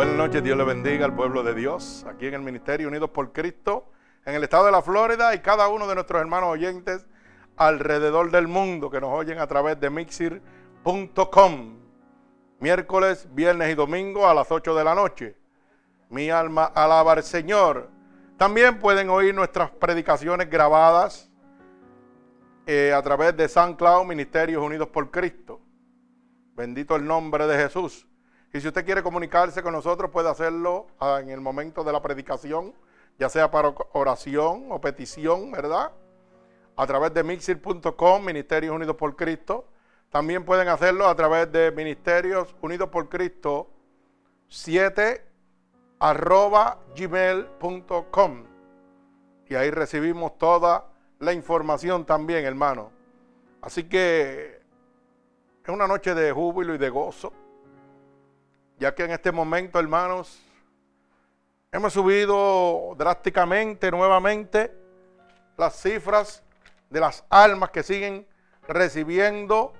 Buenas noches, Dios le bendiga al pueblo de Dios, aquí en el Ministerio Unidos por Cristo, en el estado de la Florida y cada uno de nuestros hermanos oyentes alrededor del mundo que nos oyen a través de mixir.com. Miércoles, viernes y domingo a las 8 de la noche. Mi alma alaba al Señor. También pueden oír nuestras predicaciones grabadas eh, a través de San Cloud Ministerios Unidos por Cristo. Bendito el nombre de Jesús. Y si usted quiere comunicarse con nosotros, puede hacerlo ah, en el momento de la predicación, ya sea para oración o petición, ¿verdad? A través de mixir.com, Ministerios Unidos por Cristo. También pueden hacerlo a través de Ministerios Unidos por Cristo 7 arroba gmail.com. Y ahí recibimos toda la información también, hermano. Así que es una noche de júbilo y de gozo ya que en este momento, hermanos, hemos subido drásticamente nuevamente las cifras de las almas que siguen recibiendo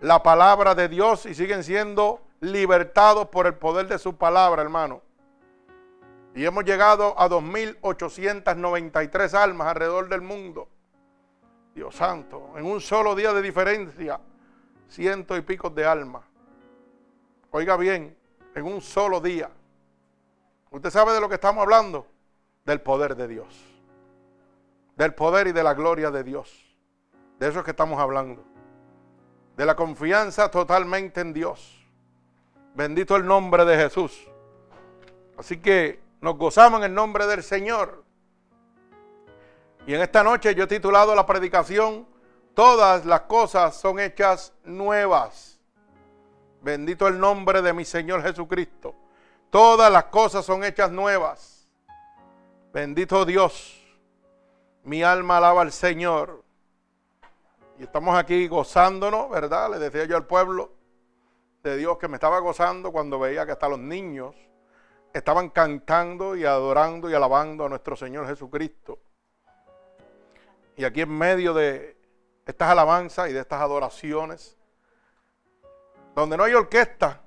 la palabra de Dios y siguen siendo libertados por el poder de su palabra, hermano. Y hemos llegado a 2.893 almas alrededor del mundo. Dios santo, en un solo día de diferencia, ciento y pico de almas. Oiga bien, en un solo día. ¿Usted sabe de lo que estamos hablando? Del poder de Dios. Del poder y de la gloria de Dios. De eso es que estamos hablando. De la confianza totalmente en Dios. Bendito el nombre de Jesús. Así que nos gozamos en el nombre del Señor. Y en esta noche yo he titulado la predicación, Todas las cosas son hechas nuevas. Bendito el nombre de mi Señor Jesucristo. Todas las cosas son hechas nuevas. Bendito Dios. Mi alma alaba al Señor. Y estamos aquí gozándonos, ¿verdad? Le decía yo al pueblo de Dios que me estaba gozando cuando veía que hasta los niños estaban cantando y adorando y alabando a nuestro Señor Jesucristo. Y aquí en medio de estas alabanzas y de estas adoraciones, donde no hay orquesta,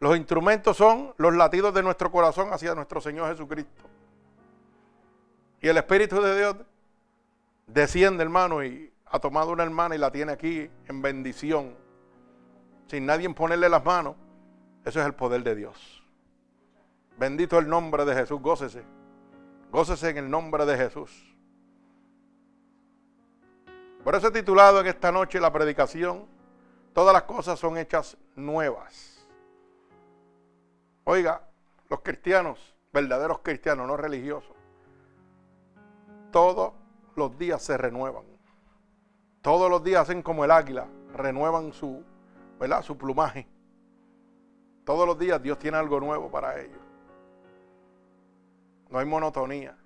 los instrumentos son los latidos de nuestro corazón hacia nuestro Señor Jesucristo. Y el Espíritu de Dios desciende, hermano, y ha tomado una hermana y la tiene aquí en bendición, sin nadie ponerle las manos. Eso es el poder de Dios. Bendito el nombre de Jesús, gócese. Gócese en el nombre de Jesús. Por eso he titulado en esta noche la predicación Todas las cosas son hechas nuevas. Oiga, los cristianos, verdaderos cristianos, no religiosos, todos los días se renuevan. Todos los días hacen como el águila, renuevan su, ¿verdad? su plumaje. Todos los días Dios tiene algo nuevo para ellos. No hay monotonía.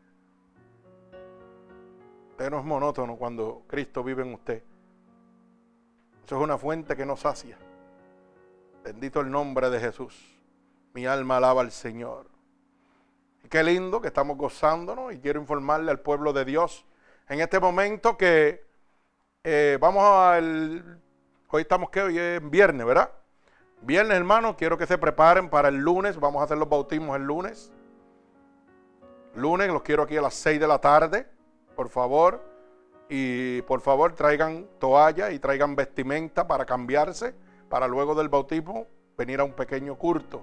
Usted no es monótono cuando Cristo vive en usted. Eso es una fuente que nos sacia. Bendito el nombre de Jesús. Mi alma alaba al Señor. Y qué lindo que estamos gozándonos y quiero informarle al pueblo de Dios en este momento que eh, vamos al... Hoy estamos que hoy es viernes, ¿verdad? Viernes, hermano, quiero que se preparen para el lunes. Vamos a hacer los bautismos el lunes. Lunes, los quiero aquí a las 6 de la tarde, por favor. Y por favor traigan toalla y traigan vestimenta para cambiarse, para luego del bautismo venir a un pequeño culto,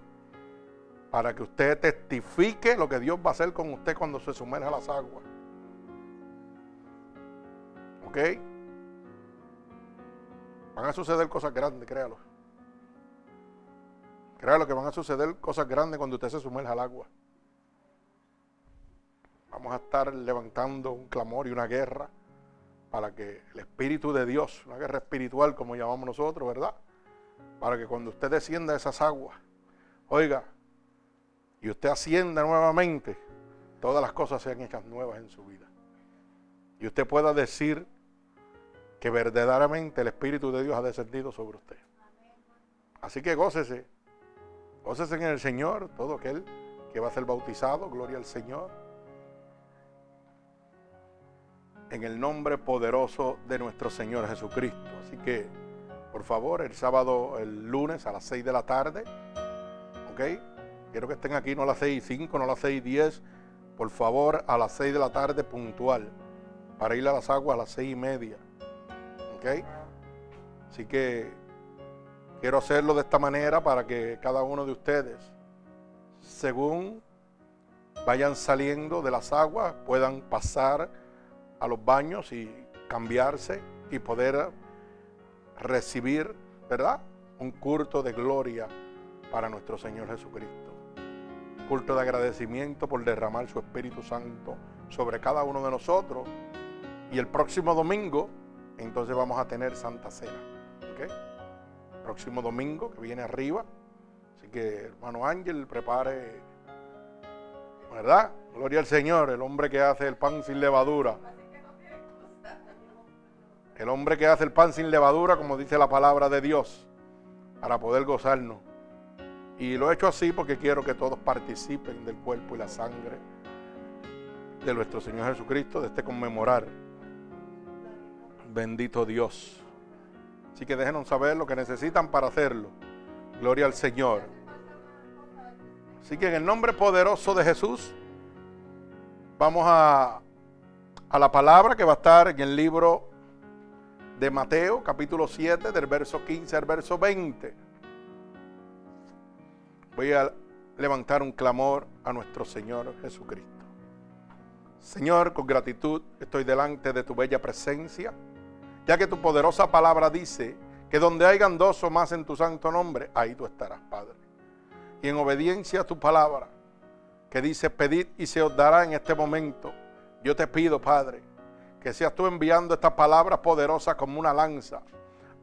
para que usted testifique lo que Dios va a hacer con usted cuando se sumerja a las aguas. ¿Ok? Van a suceder cosas grandes, créalo. Créalo que van a suceder cosas grandes cuando usted se sumerja al agua. Vamos a estar levantando un clamor y una guerra para que el Espíritu de Dios, una guerra espiritual como llamamos nosotros, ¿verdad? Para que cuando usted descienda esas aguas, oiga, y usted ascienda nuevamente, todas las cosas sean hechas nuevas en su vida. Y usted pueda decir que verdaderamente el Espíritu de Dios ha descendido sobre usted. Así que gócese, gócese en el Señor, todo aquel que va a ser bautizado, gloria al Señor en el nombre poderoso de nuestro Señor Jesucristo. Así que, por favor, el sábado, el lunes a las 6 de la tarde, ¿ok? Quiero que estén aquí no a las 6 y 5, no a las 6 y 10. Por favor, a las 6 de la tarde puntual. Para ir a las aguas a las 6 y media. ¿Ok? Así que quiero hacerlo de esta manera para que cada uno de ustedes, según vayan saliendo de las aguas, puedan pasar a los baños y cambiarse y poder recibir, ¿verdad? Un culto de gloria para nuestro Señor Jesucristo. Culto de agradecimiento por derramar su Espíritu Santo sobre cada uno de nosotros. Y el próximo domingo, entonces vamos a tener Santa Cena. ¿ok? Próximo domingo que viene arriba. Así que, hermano Ángel, prepare, ¿verdad? Gloria al Señor, el hombre que hace el pan sin levadura. El hombre que hace el pan sin levadura, como dice la palabra de Dios, para poder gozarnos. Y lo he hecho así porque quiero que todos participen del cuerpo y la sangre de nuestro Señor Jesucristo, de este conmemorar. Bendito Dios. Así que déjenos saber lo que necesitan para hacerlo. Gloria al Señor. Así que en el nombre poderoso de Jesús, vamos a, a la palabra que va a estar en el libro de Mateo, capítulo 7, del verso 15 al verso 20. Voy a levantar un clamor a nuestro Señor Jesucristo. Señor, con gratitud estoy delante de tu bella presencia, ya que tu poderosa palabra dice que donde hayan dos o más en tu santo nombre, ahí tú estarás, Padre. Y en obediencia a tu palabra, que dice, pedid y se os dará en este momento, yo te pido, Padre, que seas tú enviando estas palabras poderosas como una lanza,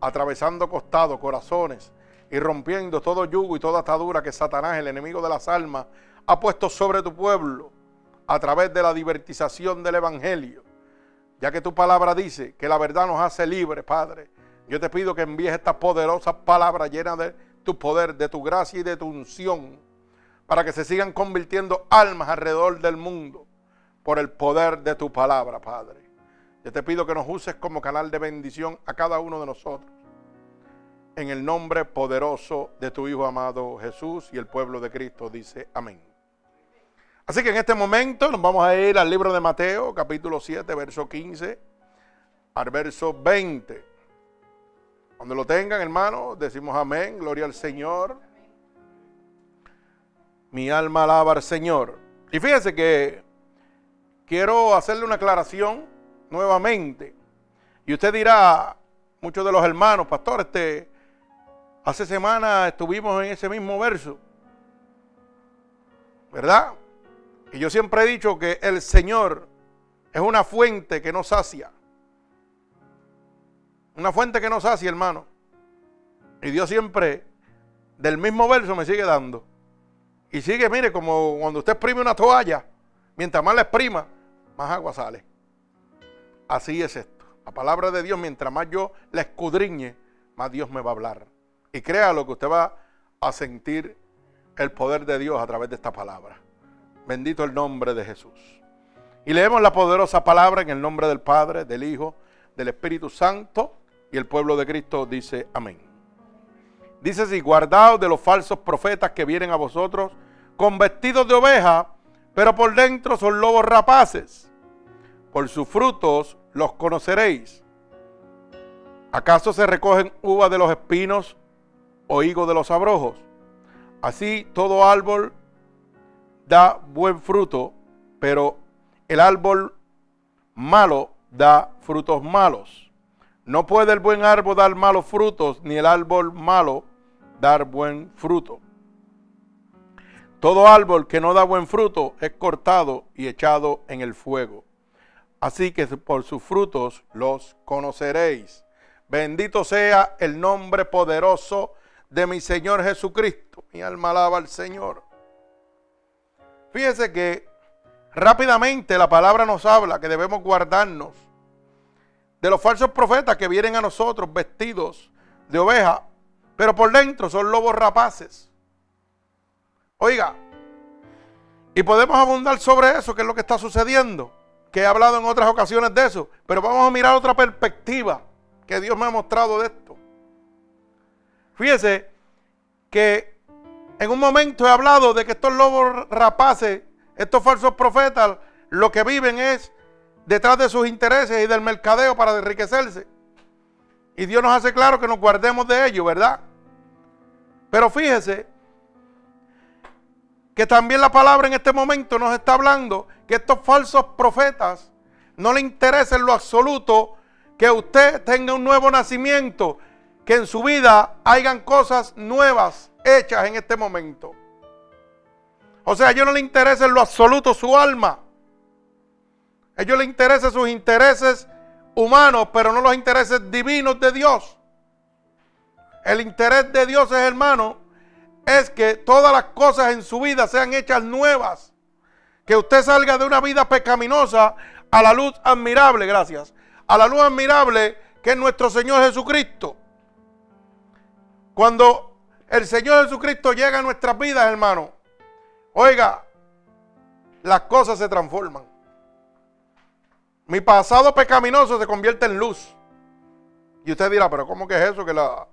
atravesando costados, corazones y rompiendo todo yugo y toda atadura que Satanás, el enemigo de las almas, ha puesto sobre tu pueblo a través de la divertización del Evangelio. Ya que tu palabra dice que la verdad nos hace libres, Padre. Yo te pido que envíes estas poderosas palabras llenas de tu poder, de tu gracia y de tu unción, para que se sigan convirtiendo almas alrededor del mundo por el poder de tu palabra, Padre. Yo te pido que nos uses como canal de bendición a cada uno de nosotros. En el nombre poderoso de tu Hijo amado Jesús y el pueblo de Cristo dice amén. Así que en este momento nos vamos a ir al libro de Mateo, capítulo 7, verso 15 al verso 20. Cuando lo tengan, hermano, decimos amén, gloria al Señor. Mi alma alaba al Señor. Y fíjense que quiero hacerle una aclaración nuevamente. Y usted dirá, muchos de los hermanos, pastor, este, hace semana estuvimos en ese mismo verso. ¿Verdad? Y yo siempre he dicho que el Señor es una fuente que nos sacia. Una fuente que nos sacia, hermano. Y Dios siempre del mismo verso me sigue dando. Y sigue, mire, como cuando usted exprime una toalla, mientras más la exprima, más agua sale. Así es esto. La palabra de Dios, mientras más yo la escudriñe, más Dios me va a hablar. Y créalo que usted va a sentir el poder de Dios a través de esta palabra. Bendito el nombre de Jesús. Y leemos la poderosa palabra en el nombre del Padre, del Hijo, del Espíritu Santo. Y el pueblo de Cristo dice amén. Dice así, guardaos de los falsos profetas que vienen a vosotros con vestidos de oveja, pero por dentro son lobos rapaces. Por sus frutos los conoceréis. ¿Acaso se recogen uvas de los espinos o higos de los abrojos? Así todo árbol da buen fruto, pero el árbol malo da frutos malos. No puede el buen árbol dar malos frutos, ni el árbol malo dar buen fruto. Todo árbol que no da buen fruto es cortado y echado en el fuego. Así que por sus frutos los conoceréis. Bendito sea el nombre poderoso de mi Señor Jesucristo. Mi alma alaba al Señor. Fíjese que rápidamente la palabra nos habla que debemos guardarnos de los falsos profetas que vienen a nosotros vestidos de oveja, pero por dentro son lobos rapaces. Oiga, y podemos abundar sobre eso, que es lo que está sucediendo que he hablado en otras ocasiones de eso, pero vamos a mirar otra perspectiva que Dios me ha mostrado de esto. Fíjese que en un momento he hablado de que estos lobos rapaces, estos falsos profetas, lo que viven es detrás de sus intereses y del mercadeo para enriquecerse. Y Dios nos hace claro que nos guardemos de ello, ¿verdad? Pero fíjese que también la palabra en este momento nos está hablando que estos falsos profetas no le interesa en lo absoluto que usted tenga un nuevo nacimiento, que en su vida hayan cosas nuevas hechas en este momento. O sea, a ellos no le interesa en lo absoluto su alma. A ellos les interesan sus intereses humanos, pero no los intereses divinos de Dios. El interés de Dios es, hermano, es que todas las cosas en su vida sean hechas nuevas. Que usted salga de una vida pecaminosa a la luz admirable, gracias. A la luz admirable que es nuestro Señor Jesucristo. Cuando el Señor Jesucristo llega a nuestras vidas, hermano, oiga, las cosas se transforman. Mi pasado pecaminoso se convierte en luz. Y usted dirá, pero ¿cómo que es eso? Que la,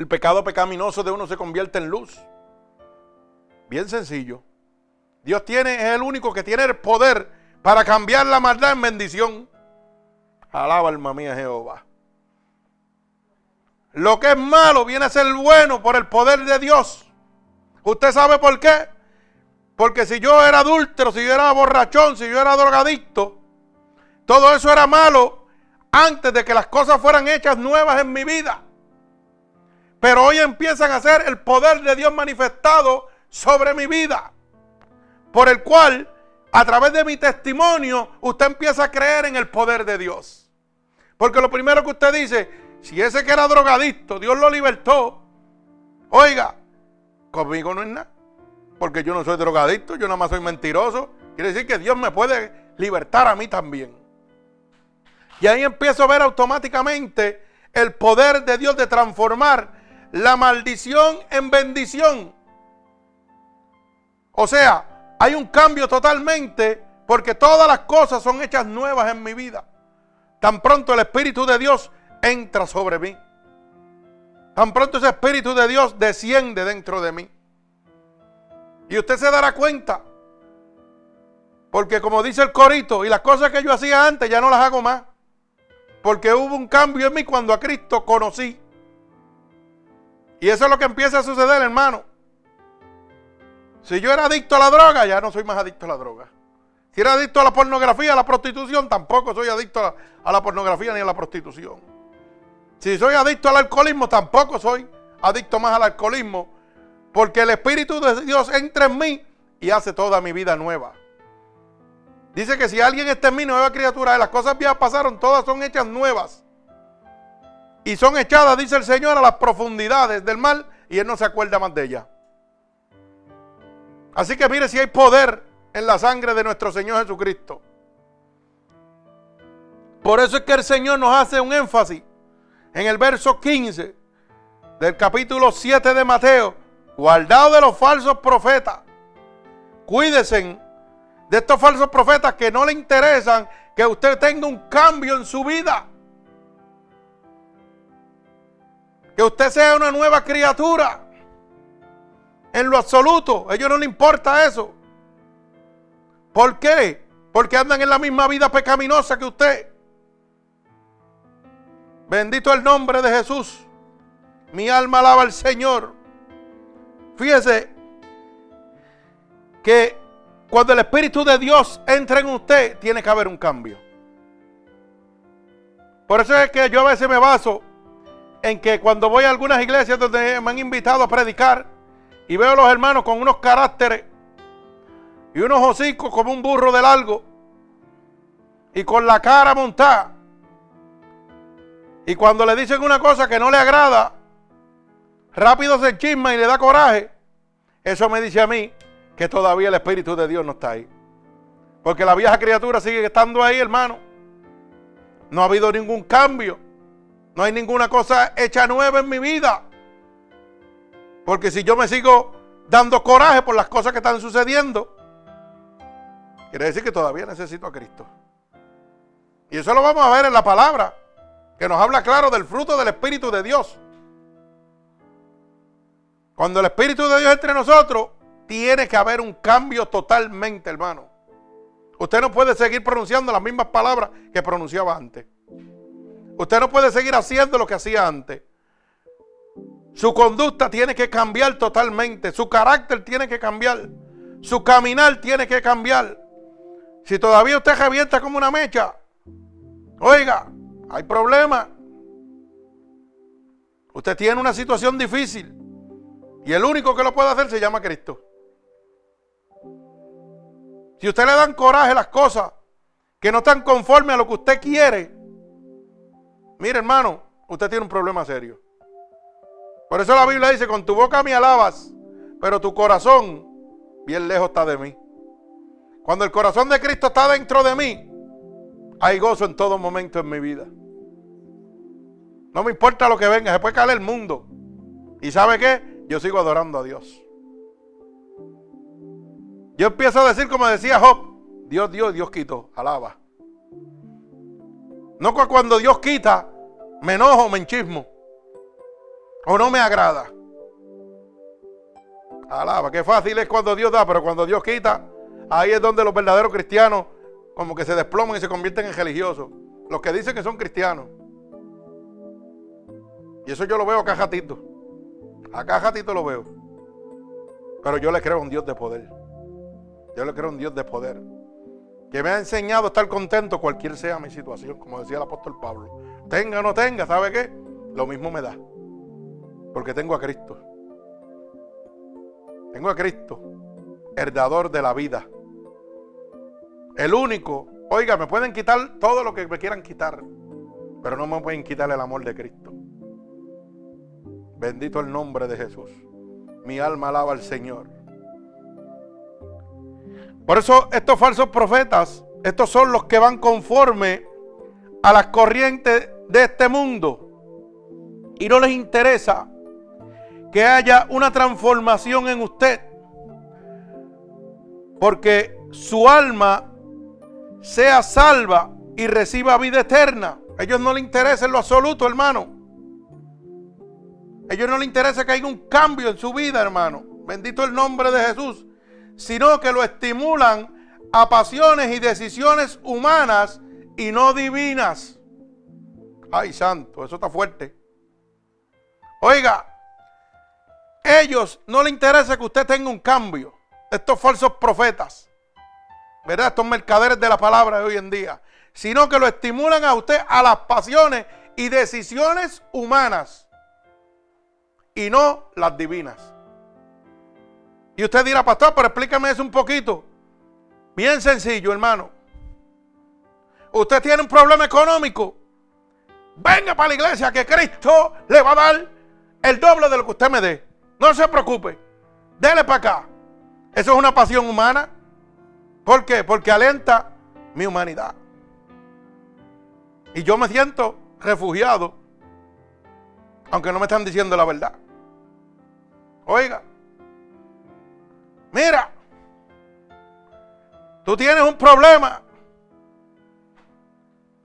el pecado pecaminoso de uno se convierte en luz. Bien sencillo. Dios tiene, es el único que tiene el poder para cambiar la maldad en bendición. Alaba alma mía Jehová. Lo que es malo viene a ser bueno por el poder de Dios. ¿Usted sabe por qué? Porque si yo era adúltero, si yo era borrachón, si yo era drogadicto, todo eso era malo antes de que las cosas fueran hechas nuevas en mi vida. Pero hoy empiezan a ser el poder de Dios manifestado sobre mi vida. Por el cual, a través de mi testimonio, usted empieza a creer en el poder de Dios. Porque lo primero que usted dice, si ese que era drogadicto, Dios lo libertó, oiga, conmigo no es nada porque yo no soy drogadicto, yo nada más soy mentiroso. Quiere decir que Dios me puede libertar a mí también. Y ahí empiezo a ver automáticamente el poder de Dios de transformar la maldición en bendición. O sea, hay un cambio totalmente porque todas las cosas son hechas nuevas en mi vida. Tan pronto el Espíritu de Dios entra sobre mí. Tan pronto ese Espíritu de Dios desciende dentro de mí. Y usted se dará cuenta. Porque como dice el corito, y las cosas que yo hacía antes ya no las hago más. Porque hubo un cambio en mí cuando a Cristo conocí. Y eso es lo que empieza a suceder, hermano. Si yo era adicto a la droga, ya no soy más adicto a la droga. Si era adicto a la pornografía, a la prostitución, tampoco soy adicto a la, pornografía ni a la prostitución. Si soy adicto al alcoholismo, tampoco soy adicto más al alcoholismo porque el Espíritu de Dios entra en mí y hace toda mi vida nueva. Dice que si alguien está en mí, nueva criatura, las cosas viejas pasaron, todas son hechas nuevas. Y son echadas, dice el Señor, a las profundidades del mal y Él no se acuerda más de ellas. Así que mire si hay poder en la sangre de nuestro Señor Jesucristo. Por eso es que el Señor nos hace un énfasis en el verso 15 del capítulo 7 de Mateo Guardado de los falsos profetas. Cuídense de estos falsos profetas que no le interesan que usted tenga un cambio en su vida. Que usted sea una nueva criatura. En lo absoluto, a ellos no le importa eso. ¿Por qué? Porque andan en la misma vida pecaminosa que usted. Bendito el nombre de Jesús. Mi alma alaba al Señor. Fíjese que cuando el Espíritu de Dios entra en usted, tiene que haber un cambio. Por eso es que yo a veces me baso en que cuando voy a algunas iglesias donde me han invitado a predicar y veo a los hermanos con unos caracteres y unos hocicos como un burro de largo y con la cara montada. Y cuando le dicen una cosa que no le agrada, rápido se chisma y le da coraje, eso me dice a mí que todavía el Espíritu de Dios no está ahí. Porque la vieja criatura sigue estando ahí, hermano. No ha habido ningún cambio. No hay ninguna cosa hecha nueva en mi vida. Porque si yo me sigo dando coraje por las cosas que están sucediendo, quiere decir que todavía necesito a Cristo. Y eso lo vamos a ver en la palabra, que nos habla claro del fruto del Espíritu de Dios. Cuando el Espíritu de Dios entre nosotros, tiene que haber un cambio totalmente, hermano. Usted no puede seguir pronunciando las mismas palabras que pronunciaba antes. Usted no puede seguir haciendo lo que hacía antes. Su conducta tiene que cambiar totalmente. Su carácter tiene que cambiar. Su caminar tiene que cambiar. Si todavía usted revienta como una mecha, oiga, hay problema. Usted tiene una situación difícil. Y el único que lo puede hacer se llama Cristo. Si usted le dan coraje a las cosas que no están conformes a lo que usted quiere, mire hermano, usted tiene un problema serio. Por eso la Biblia dice, con tu boca me alabas, pero tu corazón bien lejos está de mí. Cuando el corazón de Cristo está dentro de mí, hay gozo en todo momento en mi vida. No me importa lo que venga, se puede caer el mundo. ¿Y sabe qué? Yo sigo adorando a Dios. Yo empiezo a decir como decía Job, Dios dio, Dios quitó, alaba. No cuando Dios quita, me enojo, me enchismo o no me agrada. Alaba, qué fácil es cuando Dios da, pero cuando Dios quita, ahí es donde los verdaderos cristianos como que se desploman y se convierten en religiosos. Los que dicen que son cristianos. Y eso yo lo veo acá jatito. Acá jatito lo veo. Pero yo le creo a un Dios de poder. Yo le creo a un Dios de poder. Que me ha enseñado a estar contento cualquier sea mi situación, como decía el apóstol Pablo. Tenga o no tenga, ¿sabe qué? Lo mismo me da. Porque tengo a Cristo. Tengo a Cristo, heredador de la vida. El único, oiga, me pueden quitar todo lo que me quieran quitar, pero no me pueden quitar el amor de Cristo. Bendito el nombre de Jesús. Mi alma alaba al Señor. Por eso estos falsos profetas, estos son los que van conforme a las corrientes de este mundo. Y no les interesa que haya una transformación en usted. Porque su alma sea salva y reciba vida eterna. A ellos no les interesa en lo absoluto, hermano. A ellos no les interesa que haya un cambio en su vida, hermano. Bendito el nombre de Jesús. Sino que lo estimulan a pasiones y decisiones humanas y no divinas. Ay, santo, eso está fuerte. Oiga, ellos no les interesa que usted tenga un cambio. Estos falsos profetas, ¿verdad? Estos mercaderes de la palabra de hoy en día. Sino que lo estimulan a usted a las pasiones y decisiones humanas. Y no las divinas. Y usted dirá, pastor, pero explícame eso un poquito. Bien sencillo, hermano. Usted tiene un problema económico. Venga para la iglesia que Cristo le va a dar el doble de lo que usted me dé. No se preocupe. Dele para acá. Eso es una pasión humana. ¿Por qué? Porque alenta mi humanidad. Y yo me siento refugiado, aunque no me están diciendo la verdad. Oiga, mira, tú tienes un problema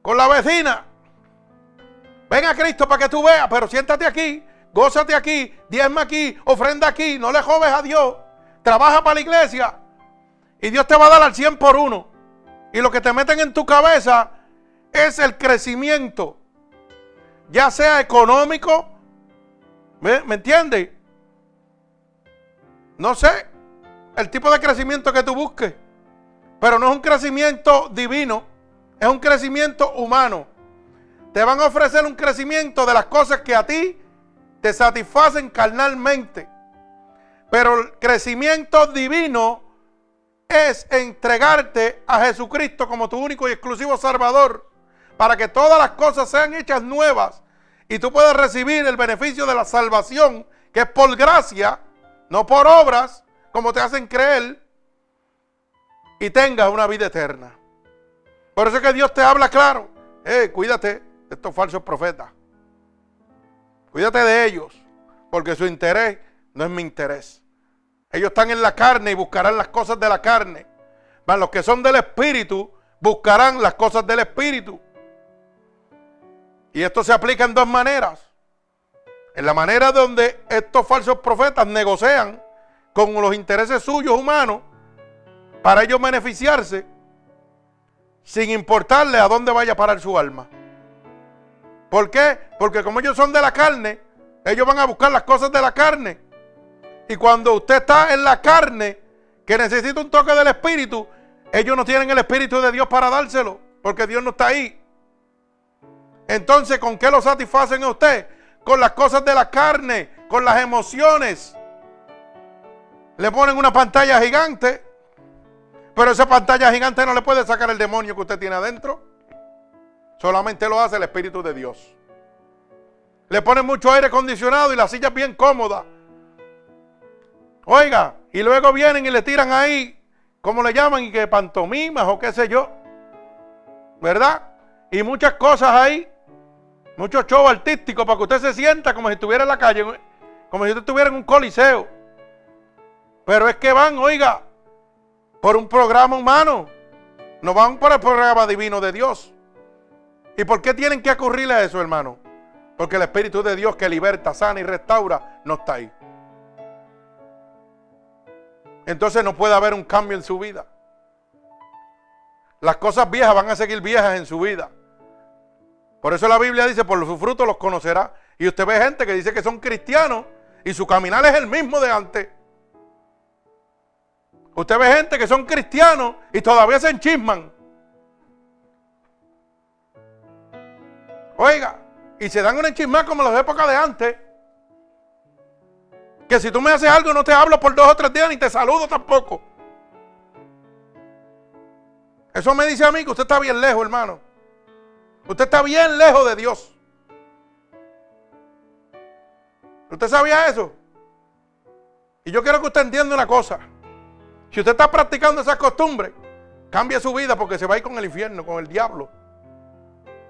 con la vecina. Ven a Cristo para que tú veas, pero siéntate aquí gózate aquí, diezma aquí, ofrenda aquí, no le joves a Dios, trabaja para la iglesia y Dios te va a dar al 100 por uno. Y lo que te meten en tu cabeza es el crecimiento, ya sea económico, ¿me, ¿me entiendes? No sé el tipo de crecimiento que tú busques, pero no es un crecimiento divino, es un crecimiento humano. Te van a ofrecer un crecimiento de las cosas que a ti te satisfacen carnalmente. Pero el crecimiento divino es entregarte a Jesucristo como tu único y exclusivo Salvador, para que todas las cosas sean hechas nuevas y tú puedas recibir el beneficio de la salvación, que es por gracia, no por obras, como te hacen creer, y tengas una vida eterna. Por eso es que Dios te habla claro. Eh, cuídate de estos falsos profetas. Cuídate de ellos, porque su interés no es mi interés. Ellos están en la carne y buscarán las cosas de la carne. Mas los que son del Espíritu buscarán las cosas del Espíritu. Y esto se aplica en dos maneras. En la manera donde estos falsos profetas negocian con los intereses suyos humanos para ellos beneficiarse sin importarle a dónde vaya a parar su alma. ¿Por qué? Porque como ellos son de la carne, ellos van a buscar las cosas de la carne. Y cuando usted está en la carne, que necesita un toque del Espíritu, ellos no tienen el Espíritu de Dios para dárselo, porque Dios no está ahí. Entonces, ¿con qué lo satisfacen a usted? Con las cosas de la carne, con las emociones. Le ponen una pantalla gigante, pero esa pantalla gigante no le puede sacar el demonio que usted tiene adentro. Solamente lo hace el Espíritu de Dios. Le ponen mucho aire acondicionado y la silla es bien cómoda. Oiga, y luego vienen y le tiran ahí, como le llaman? Y que pantomimas o qué sé yo. ¿Verdad? Y muchas cosas ahí. Muchos shows artísticos para que usted se sienta como si estuviera en la calle, como si usted estuviera en un coliseo. Pero es que van, oiga, por un programa humano. No van por el programa divino de Dios. ¿Y por qué tienen que ocurrirle a eso, hermano? Porque el Espíritu de Dios que liberta, sana y restaura no está ahí. Entonces no puede haber un cambio en su vida. Las cosas viejas van a seguir viejas en su vida. Por eso la Biblia dice, por sus frutos los conocerá. Y usted ve gente que dice que son cristianos y su caminar es el mismo de antes. Usted ve gente que son cristianos y todavía se enchisman. Oiga, y se dan una enchismada como en las épocas de antes. Que si tú me haces algo no te hablo por dos o tres días ni te saludo tampoco. Eso me dice a mí que usted está bien lejos, hermano. Usted está bien lejos de Dios. ¿Usted sabía eso? Y yo quiero que usted entienda una cosa. Si usted está practicando esas costumbres, cambie su vida porque se va a ir con el infierno, con el diablo.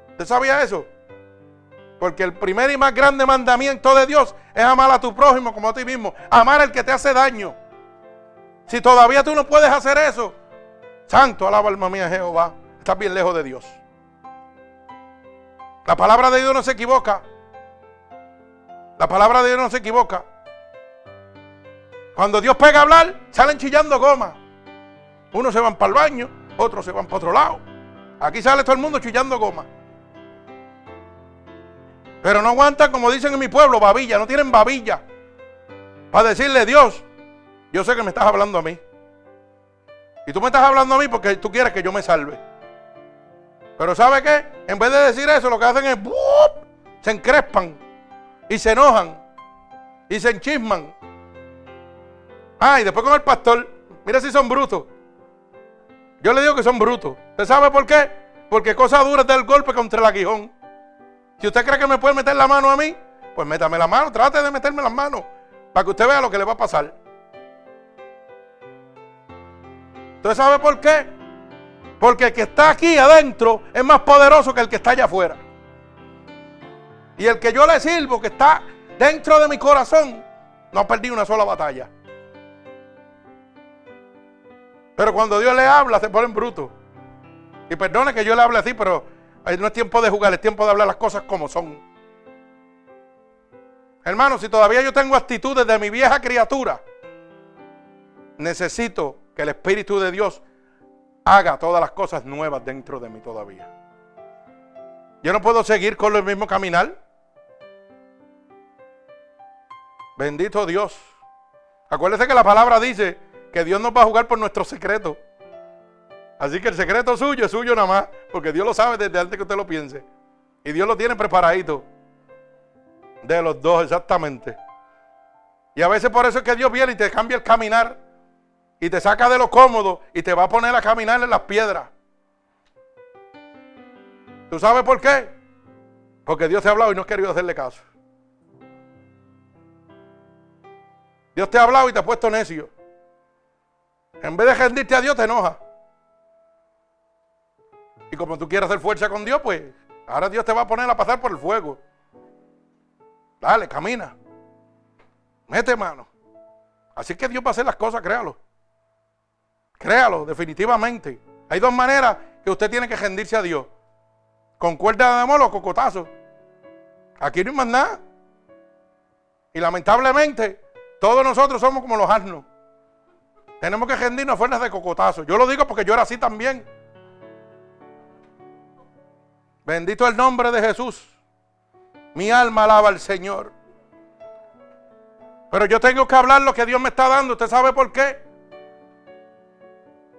¿Usted sabía eso? Porque el primer y más grande mandamiento de Dios es amar a tu prójimo como a ti mismo. Amar al que te hace daño. Si todavía tú no puedes hacer eso, santo, alaba alma mía Jehová, estás bien lejos de Dios. La palabra de Dios no se equivoca. La palabra de Dios no se equivoca. Cuando Dios pega a hablar, salen chillando goma. Unos se van para el baño, otros se van para otro lado. Aquí sale todo el mundo chillando goma. Pero no aguantan, como dicen en mi pueblo, babilla. No tienen babilla. Para decirle, Dios, yo sé que me estás hablando a mí. Y tú me estás hablando a mí porque tú quieres que yo me salve. Pero ¿sabe qué? En vez de decir eso, lo que hacen es se encrespan y se enojan y se enchisman. Ah, y después con el pastor, mira si son brutos. Yo le digo que son brutos. ¿Usted sabe por qué? Porque cosa dura es golpe contra el aguijón. Si usted cree que me puede meter la mano a mí, pues métame la mano, trate de meterme las manos para que usted vea lo que le va a pasar. ¿Usted sabe por qué? Porque el que está aquí adentro es más poderoso que el que está allá afuera. Y el que yo le sirvo, que está dentro de mi corazón, no ha perdido una sola batalla. Pero cuando Dios le habla, se ponen brutos. Y perdone que yo le hable así, pero no es tiempo de jugar, es tiempo de hablar las cosas como son. Hermano, si todavía yo tengo actitudes de mi vieja criatura, necesito que el Espíritu de Dios haga todas las cosas nuevas dentro de mí todavía. Yo no puedo seguir con el mismo caminar. Bendito Dios. Acuérdese que la palabra dice que Dios nos va a jugar por nuestro secreto. Así que el secreto suyo es suyo nada más, porque Dios lo sabe desde antes que usted lo piense. Y Dios lo tiene preparadito. De los dos, exactamente. Y a veces por eso es que Dios viene y te cambia el caminar. Y te saca de lo cómodo y te va a poner a caminar en las piedras. ¿Tú sabes por qué? Porque Dios te ha hablado y no has querido hacerle caso. Dios te ha hablado y te ha puesto necio. En vez de rendirte a Dios, te enoja. Y como tú quieres hacer fuerza con Dios, pues ahora Dios te va a poner a pasar por el fuego. Dale, camina. Mete mano. Así que Dios va a hacer las cosas, créalo. Créalo, definitivamente. Hay dos maneras que usted tiene que rendirse a Dios. Con cuerda de amor o cocotazo. Aquí no hay más nada. Y lamentablemente, todos nosotros somos como los asnos. Tenemos que rendirnos fuerzas de cocotazo. Yo lo digo porque yo era así también. Bendito el nombre de Jesús. Mi alma alaba al Señor. Pero yo tengo que hablar lo que Dios me está dando. ¿Usted sabe por qué?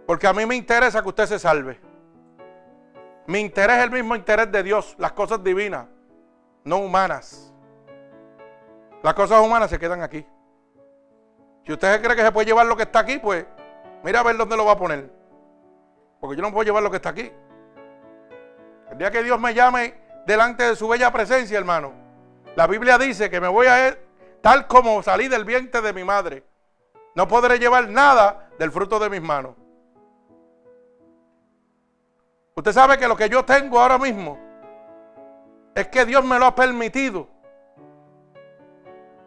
Porque a mí me interesa que usted se salve. Mi interés es el mismo interés de Dios, las cosas divinas, no humanas. Las cosas humanas se quedan aquí. Si usted cree que se puede llevar lo que está aquí, pues mira a ver dónde lo va a poner. Porque yo no puedo llevar lo que está aquí. El día que Dios me llame delante de su bella presencia, hermano, la Biblia dice que me voy a ir tal como salí del vientre de mi madre. No podré llevar nada del fruto de mis manos. Usted sabe que lo que yo tengo ahora mismo es que Dios me lo ha permitido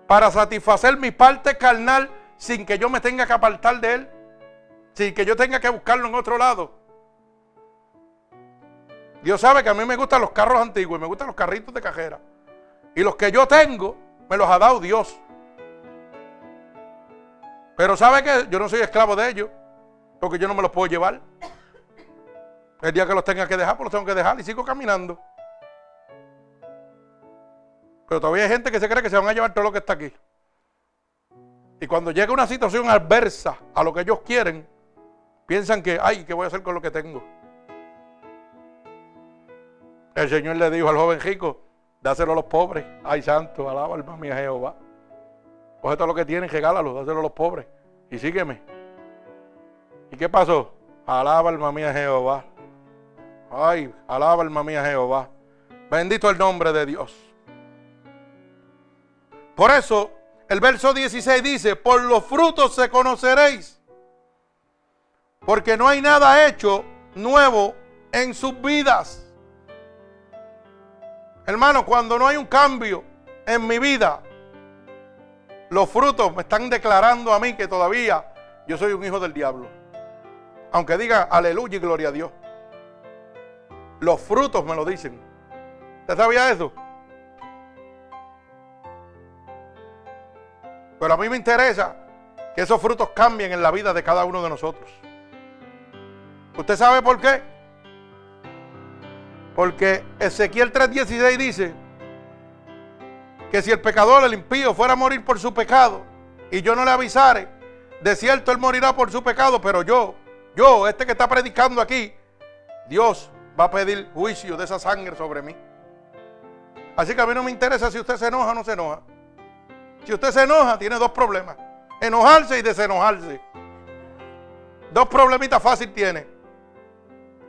para satisfacer mi parte carnal sin que yo me tenga que apartar de Él, sin que yo tenga que buscarlo en otro lado. Dios sabe que a mí me gustan los carros antiguos me gustan los carritos de cajera. Y los que yo tengo me los ha dado Dios. Pero sabe que yo no soy esclavo de ellos, porque yo no me los puedo llevar. El día que los tenga que dejar, pues los tengo que dejar y sigo caminando. Pero todavía hay gente que se cree que se van a llevar todo lo que está aquí. Y cuando llega una situación adversa a lo que ellos quieren, piensan que, ay, ¿qué voy a hacer con lo que tengo? El Señor le dijo al joven rico, dáselo a los pobres. Ay, santo, alaba alma mía Jehová. Coge todo lo que tienen, regálalo, dáselo a los pobres. Y sígueme. ¿Y qué pasó? Alaba alma mía Jehová. Ay, alaba alma mía Jehová. Bendito el nombre de Dios. Por eso el verso 16 dice, por los frutos se conoceréis. Porque no hay nada hecho nuevo en sus vidas. Hermano, cuando no hay un cambio en mi vida, los frutos me están declarando a mí que todavía yo soy un hijo del diablo. Aunque diga aleluya y gloria a Dios. Los frutos me lo dicen. ¿Usted sabía eso? Pero a mí me interesa que esos frutos cambien en la vida de cada uno de nosotros. ¿Usted sabe por qué? Porque Ezequiel 3:16 dice que si el pecador, el impío, fuera a morir por su pecado y yo no le avisare, de cierto él morirá por su pecado, pero yo, yo, este que está predicando aquí, Dios va a pedir juicio de esa sangre sobre mí. Así que a mí no me interesa si usted se enoja o no se enoja. Si usted se enoja, tiene dos problemas. Enojarse y desenojarse. Dos problemitas fácil tiene.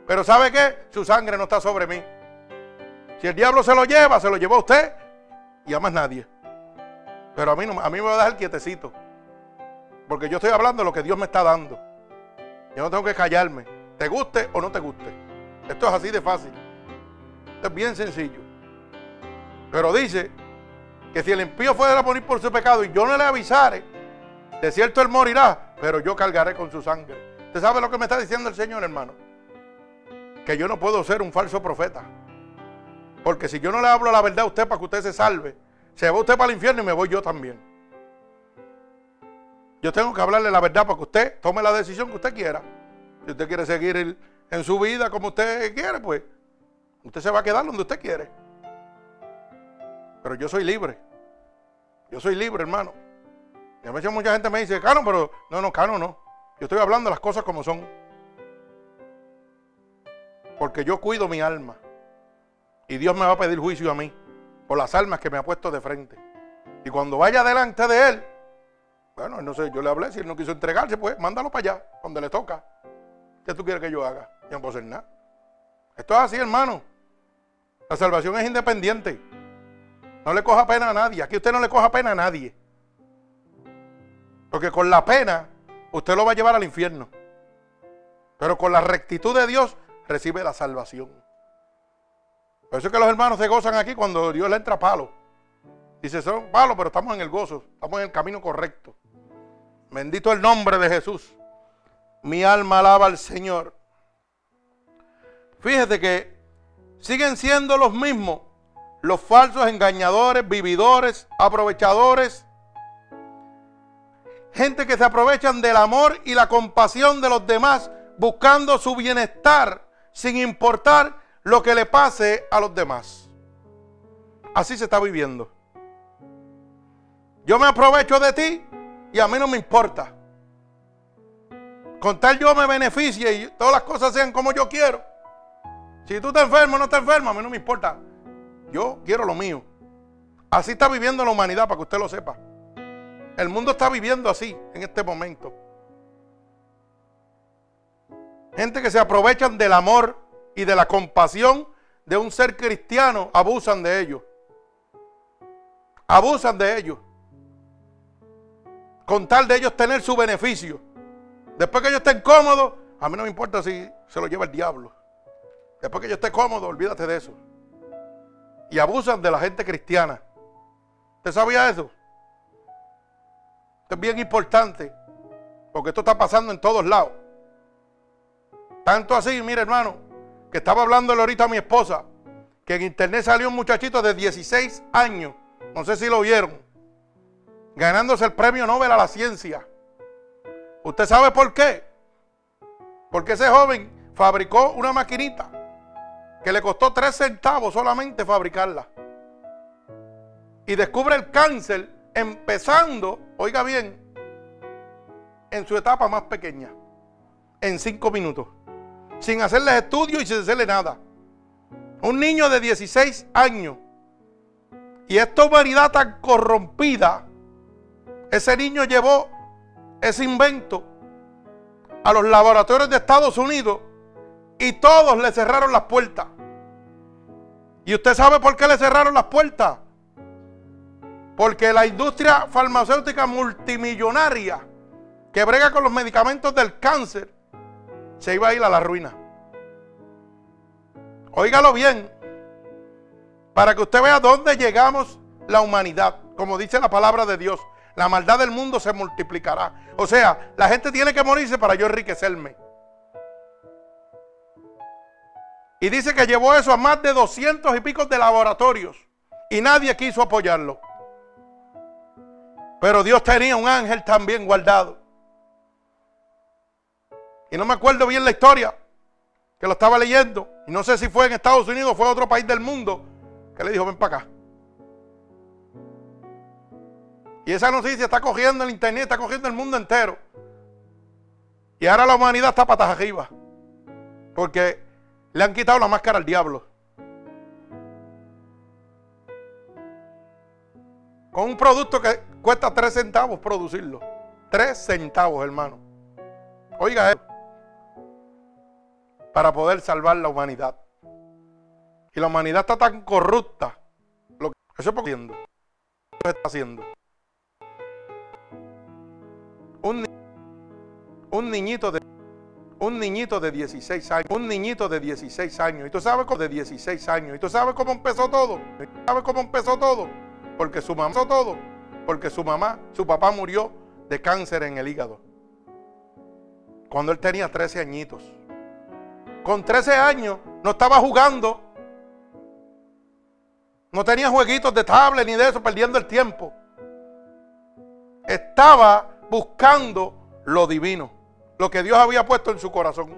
Pero ¿sabe qué? Su sangre no está sobre mí. Si el diablo se lo lleva, se lo llevó a usted y a más nadie. Pero a mí, a mí me va a dejar quietecito. Porque yo estoy hablando de lo que Dios me está dando. Yo no tengo que callarme. Te guste o no te guste. Esto es así de fácil. Esto es bien sencillo. Pero dice que si el impío fuera a morir por su pecado y yo no le avisare, de cierto él morirá, pero yo cargaré con su sangre. ¿Usted sabe lo que me está diciendo el Señor, hermano? Que yo no puedo ser un falso profeta. Porque si yo no le hablo la verdad a usted para que usted se salve, se va usted para el infierno y me voy yo también. Yo tengo que hablarle la verdad para que usted tome la decisión que usted quiera. Si usted quiere seguir en su vida como usted quiere, pues usted se va a quedar donde usted quiere. Pero yo soy libre. Yo soy libre, hermano. Y a veces mucha gente me dice, Cano, pero no, no, Cano, no. Yo estoy hablando las cosas como son. Porque yo cuido mi alma. Y Dios me va a pedir juicio a mí por las almas que me ha puesto de frente. Y cuando vaya delante de Él, bueno, no sé, yo le hablé, si Él no quiso entregarse, pues mándalo para allá, donde le toca. ¿Qué tú quieres que yo haga? Yo no puedo hacer nada. Esto es así, hermano. La salvación es independiente. No le coja pena a nadie. Aquí usted no le coja pena a nadie. Porque con la pena usted lo va a llevar al infierno. Pero con la rectitud de Dios recibe la salvación. Por eso es que los hermanos se gozan aquí cuando Dios le entra a palo. Dice, son palos, pero estamos en el gozo. Estamos en el camino correcto. Bendito el nombre de Jesús. Mi alma alaba al Señor. Fíjate que siguen siendo los mismos, los falsos engañadores, vividores, aprovechadores, gente que se aprovechan del amor y la compasión de los demás, buscando su bienestar, sin importar lo que le pase a los demás. Así se está viviendo. Yo me aprovecho de ti y a mí no me importa. Con tal yo me beneficie y todas las cosas sean como yo quiero. Si tú te enfermo o no te enfermo, a mí no me importa. Yo quiero lo mío. Así está viviendo la humanidad, para que usted lo sepa. El mundo está viviendo así en este momento. Gente que se aprovechan del amor y de la compasión de un ser cristiano, abusan de ellos. Abusan de ellos. Con tal de ellos tener su beneficio. Después que ellos estén cómodos, a mí no me importa si se lo lleva el diablo. Después que yo esté cómodo, olvídate de eso. Y abusan de la gente cristiana. ¿Usted sabía eso? Esto es bien importante. Porque esto está pasando en todos lados. Tanto así, mire hermano, que estaba hablándole ahorita a mi esposa, que en internet salió un muchachito de 16 años, no sé si lo vieron, ganándose el premio Nobel a la ciencia. ¿Usted sabe por qué? Porque ese joven fabricó una maquinita que le costó 3 centavos solamente fabricarla. Y descubre el cáncer empezando, oiga bien, en su etapa más pequeña, en 5 minutos sin hacerles estudios y sin hacerle nada. Un niño de 16 años. Y esta humanidad tan corrompida, ese niño llevó ese invento a los laboratorios de Estados Unidos y todos le cerraron las puertas. ¿Y usted sabe por qué le cerraron las puertas? Porque la industria farmacéutica multimillonaria que brega con los medicamentos del cáncer se iba a ir a la ruina. Óigalo bien, para que usted vea dónde llegamos la humanidad. Como dice la palabra de Dios, la maldad del mundo se multiplicará. O sea, la gente tiene que morirse para yo enriquecerme. Y dice que llevó eso a más de 200 y pico de laboratorios. Y nadie quiso apoyarlo. Pero Dios tenía un ángel también guardado. Y no me acuerdo bien la historia, que lo estaba leyendo. Y no sé si fue en Estados Unidos o fue en otro país del mundo, que le dijo, ven para acá. Y esa noticia está cogiendo el internet, está cogiendo el mundo entero. Y ahora la humanidad está patas arriba. Porque le han quitado la máscara al diablo. Con un producto que cuesta 3 centavos producirlo. 3 centavos, hermano. Oiga, para poder salvar la humanidad. Y la humanidad está tan corrupta. Lo que eso está haciendo. Un, un niñito de un niñito de 16 años, un niñito de 16 años. ¿Y tú sabes cómo de 16 años? ¿Y tú sabes cómo empezó todo? ¿Sabes cómo empezó todo? Porque su mamá todo, porque su mamá, su papá murió de cáncer en el hígado. Cuando él tenía 13 añitos con 13 años, no estaba jugando. No tenía jueguitos de tablet ni de eso, perdiendo el tiempo. Estaba buscando lo divino, lo que Dios había puesto en su corazón.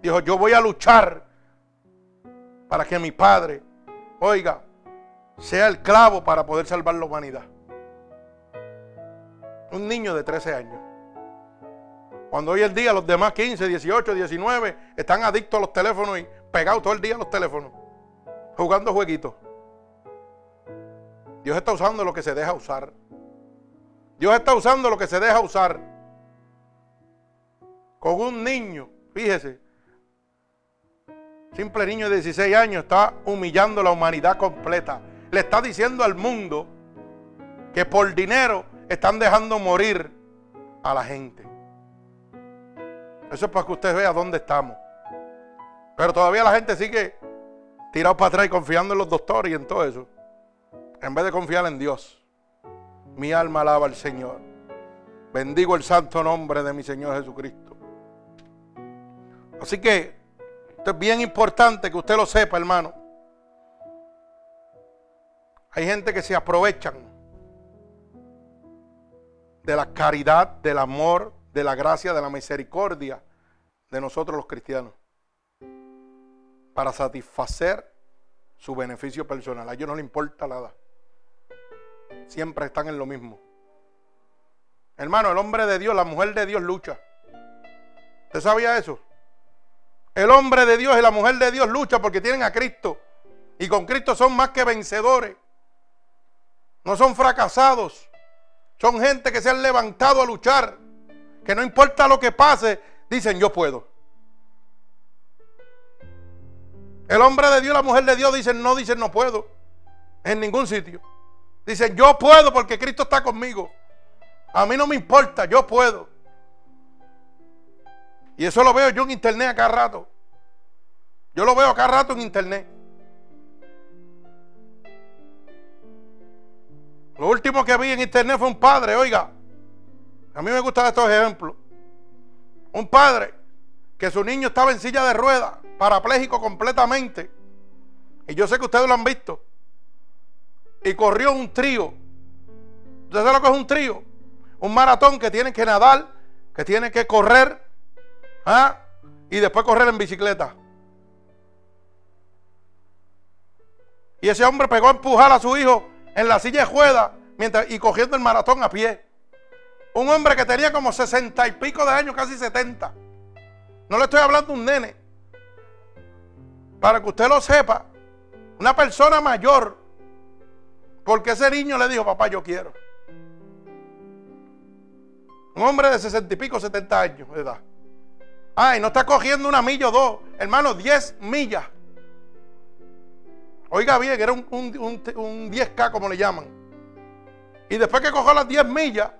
Dijo, yo voy a luchar para que mi padre, oiga, sea el clavo para poder salvar la humanidad. Un niño de 13 años. Cuando hoy en día los demás 15, 18, 19 están adictos a los teléfonos y pegados todo el día a los teléfonos, jugando jueguitos. Dios está usando lo que se deja usar. Dios está usando lo que se deja usar. Con un niño, fíjese, simple niño de 16 años está humillando la humanidad completa. Le está diciendo al mundo que por dinero están dejando morir a la gente. Eso es para que usted vea dónde estamos. Pero todavía la gente sigue tirado para atrás y confiando en los doctores y en todo eso. En vez de confiar en Dios. Mi alma alaba al Señor. Bendigo el santo nombre de mi Señor Jesucristo. Así que esto es bien importante que usted lo sepa, hermano. Hay gente que se aprovechan de la caridad, del amor, de la gracia, de la misericordia de nosotros los cristianos para satisfacer su beneficio personal. A ellos no les importa nada. Siempre están en lo mismo. Hermano, el hombre de Dios, la mujer de Dios lucha. ¿Usted sabía eso? El hombre de Dios y la mujer de Dios lucha porque tienen a Cristo. Y con Cristo son más que vencedores. No son fracasados. Son gente que se han levantado a luchar. Que no importa lo que pase, dicen yo puedo. El hombre de Dios, la mujer de Dios dicen no, dicen no puedo. En ningún sitio. Dicen yo puedo porque Cristo está conmigo. A mí no me importa, yo puedo. Y eso lo veo yo en internet a cada rato. Yo lo veo a cada rato en internet. Lo último que vi en internet fue un padre, oiga. A mí me gustan estos ejemplos. Un padre que su niño estaba en silla de ruedas, parapléjico completamente. Y yo sé que ustedes lo han visto. Y corrió un trío. ¿Ustedes saben lo que es un trío? Un maratón que tiene que nadar, que tiene que correr ¿Ah? Y después correr en bicicleta. Y ese hombre pegó a empujar a su hijo en la silla de juega mientras, y cogiendo el maratón a pie. Un hombre que tenía como sesenta y pico de años, casi setenta. No le estoy hablando de un nene. Para que usted lo sepa, una persona mayor. Porque ese niño le dijo, papá, yo quiero. Un hombre de sesenta y pico, setenta años de edad. Ay, no está cogiendo una milla o dos. Hermano, 10 millas. Oiga bien, era un, 10K como le llaman. Y después que cogió las 10 millas,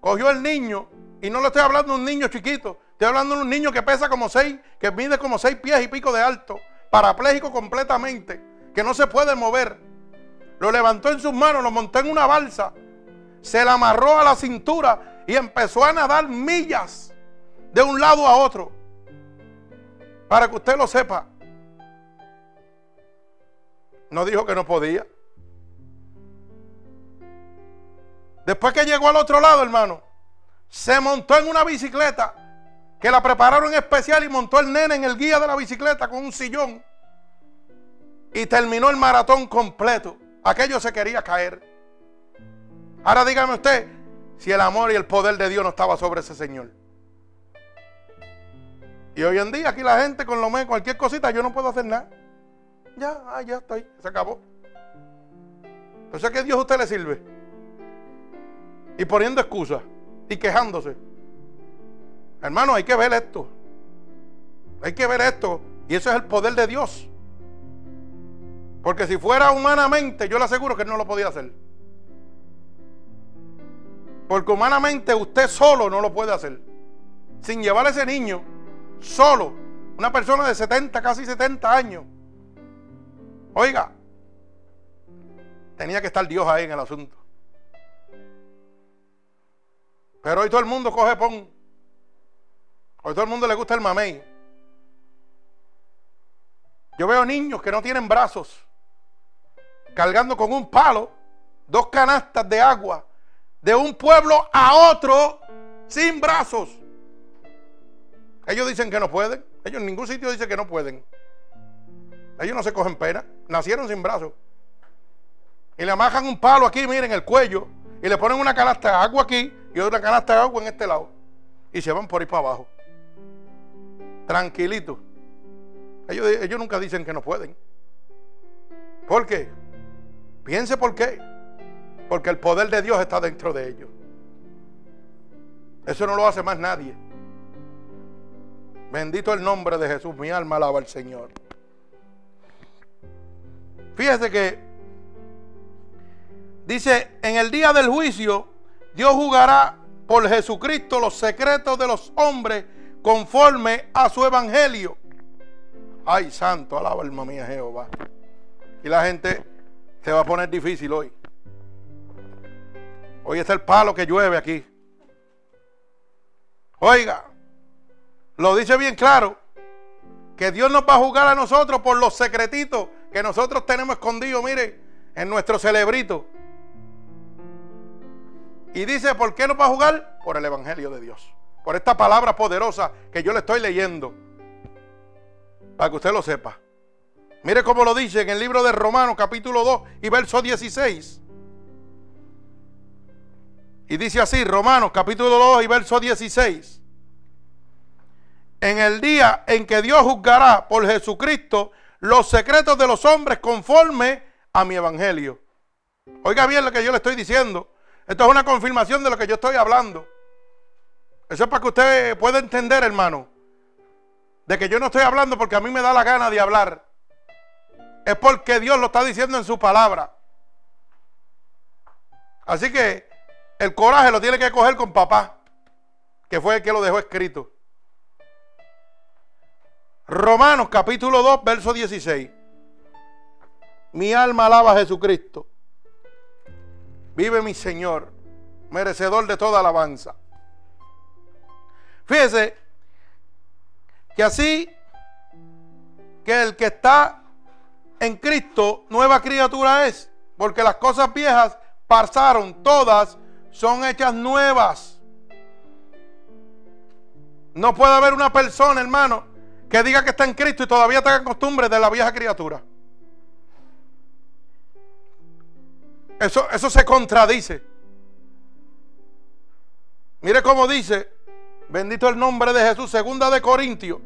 cogió el niño. Y no le estoy hablando de un niño chiquito. Estoy hablando de un niño que pesa como 6, que mide como 6 pies y pico de alto. Parapléjico completamente. Que no se puede mover. Lo levantó en sus manos, lo montó en una balsa. Se la amarró a la cintura y empezó a nadar millas de un lado a otro. Para que usted lo sepa. No dijo que no podía. Después que llegó al otro lado, hermano, se montó en una bicicleta que la prepararon especial y montó el nene en el guía de la bicicleta con un sillón. Y terminó el maratón completo. Aquello se quería caer. Ahora dígame usted si el amor y el poder de Dios no estaba sobre ese señor. Y hoy en día aquí la gente con lo menos, cualquier cosita, yo no puedo hacer nada. Ya, ah, ya ahí, se acabó. Entonces, ¿qué Dios a usted le sirve? Y poniendo excusas y quejándose. Hermano, hay que ver esto. Hay que ver esto. Y eso es el poder de Dios. Porque si fuera humanamente, yo le aseguro que él no lo podía hacer. Porque humanamente usted solo no lo puede hacer. Sin llevar a ese niño solo, una persona de 70, casi 70 años. Oiga, tenía que estar Dios ahí en el asunto. Pero hoy todo el mundo coge pon. Hoy todo el mundo le gusta el mamey. Yo veo niños que no tienen brazos, cargando con un palo dos canastas de agua de un pueblo a otro sin brazos. Ellos dicen que no pueden. Ellos en ningún sitio dicen que no pueden. Ellos no se cogen pena. Nacieron sin brazos. Y le amajan un palo aquí, miren, el cuello. Y le ponen una canasta de agua aquí y otra canasta de agua en este lado. Y se van por ahí para abajo. Tranquilito. Ellos, ellos nunca dicen que no pueden. ¿Por qué? Piense por qué. Porque el poder de Dios está dentro de ellos. Eso no lo hace más nadie. Bendito el nombre de Jesús. Mi alma alaba al Señor. Fíjese que dice, en el día del juicio, Dios jugará por Jesucristo los secretos de los hombres conforme a su evangelio. Ay, santo, alaba alma mía Jehová. Y la gente se va a poner difícil hoy. Hoy está el palo que llueve aquí. Oiga, lo dice bien claro. Que Dios nos va a jugar a nosotros por los secretitos que nosotros tenemos escondidos, mire, en nuestro celebrito. Y dice, ¿por qué no va a jugar? Por el Evangelio de Dios. Por esta palabra poderosa que yo le estoy leyendo. Para que usted lo sepa. Mire cómo lo dice en el libro de Romanos capítulo 2 y verso 16. Y dice así, Romanos capítulo 2 y verso 16. En el día en que Dios juzgará por Jesucristo los secretos de los hombres conforme a mi evangelio. Oiga bien lo que yo le estoy diciendo. Esto es una confirmación de lo que yo estoy hablando. Eso es para que usted pueda entender, hermano, de que yo no estoy hablando porque a mí me da la gana de hablar. Es porque Dios lo está diciendo en su palabra. Así que el coraje lo tiene que coger con papá, que fue el que lo dejó escrito. Romanos capítulo 2, verso 16. Mi alma alaba a Jesucristo. Vive mi Señor, merecedor de toda alabanza. Fíjese que así que el que está en Cristo, nueva criatura es, porque las cosas viejas pasaron, todas son hechas nuevas. No puede haber una persona, hermano, que diga que está en Cristo y todavía tenga costumbre de la vieja criatura. Eso, eso se contradice. Mire cómo dice, bendito el nombre de Jesús, segunda de Corintios,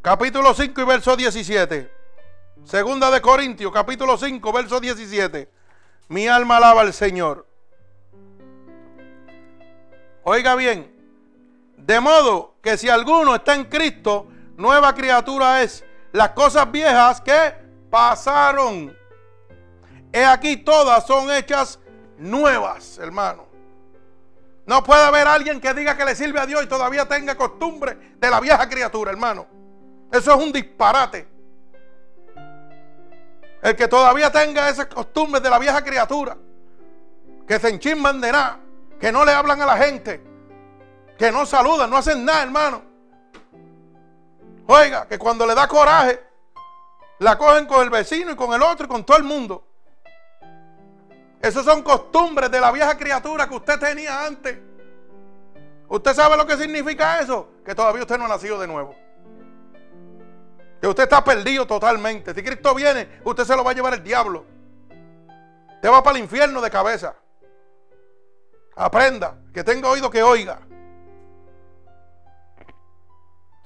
capítulo 5 y verso 17. Segunda de Corintios, capítulo 5, verso 17. Mi alma alaba al Señor. Oiga bien, de modo que si alguno está en Cristo, nueva criatura es. Las cosas viejas que pasaron He aquí todas son hechas nuevas, hermano. No puede haber alguien que diga que le sirve a Dios y todavía tenga costumbre de la vieja criatura, hermano. Eso es un disparate. El que todavía tenga esas costumbres de la vieja criatura, que se enchisman de nada, que no le hablan a la gente, que no saludan, no hacen nada, hermano. Oiga, que cuando le da coraje, la cogen con el vecino y con el otro y con todo el mundo. Esas son costumbres de la vieja criatura que usted tenía antes. ¿Usted sabe lo que significa eso? Que todavía usted no ha nacido de nuevo. Que usted está perdido totalmente. Si Cristo viene, usted se lo va a llevar el diablo. Usted va para el infierno de cabeza. Aprenda, que tenga oído que oiga.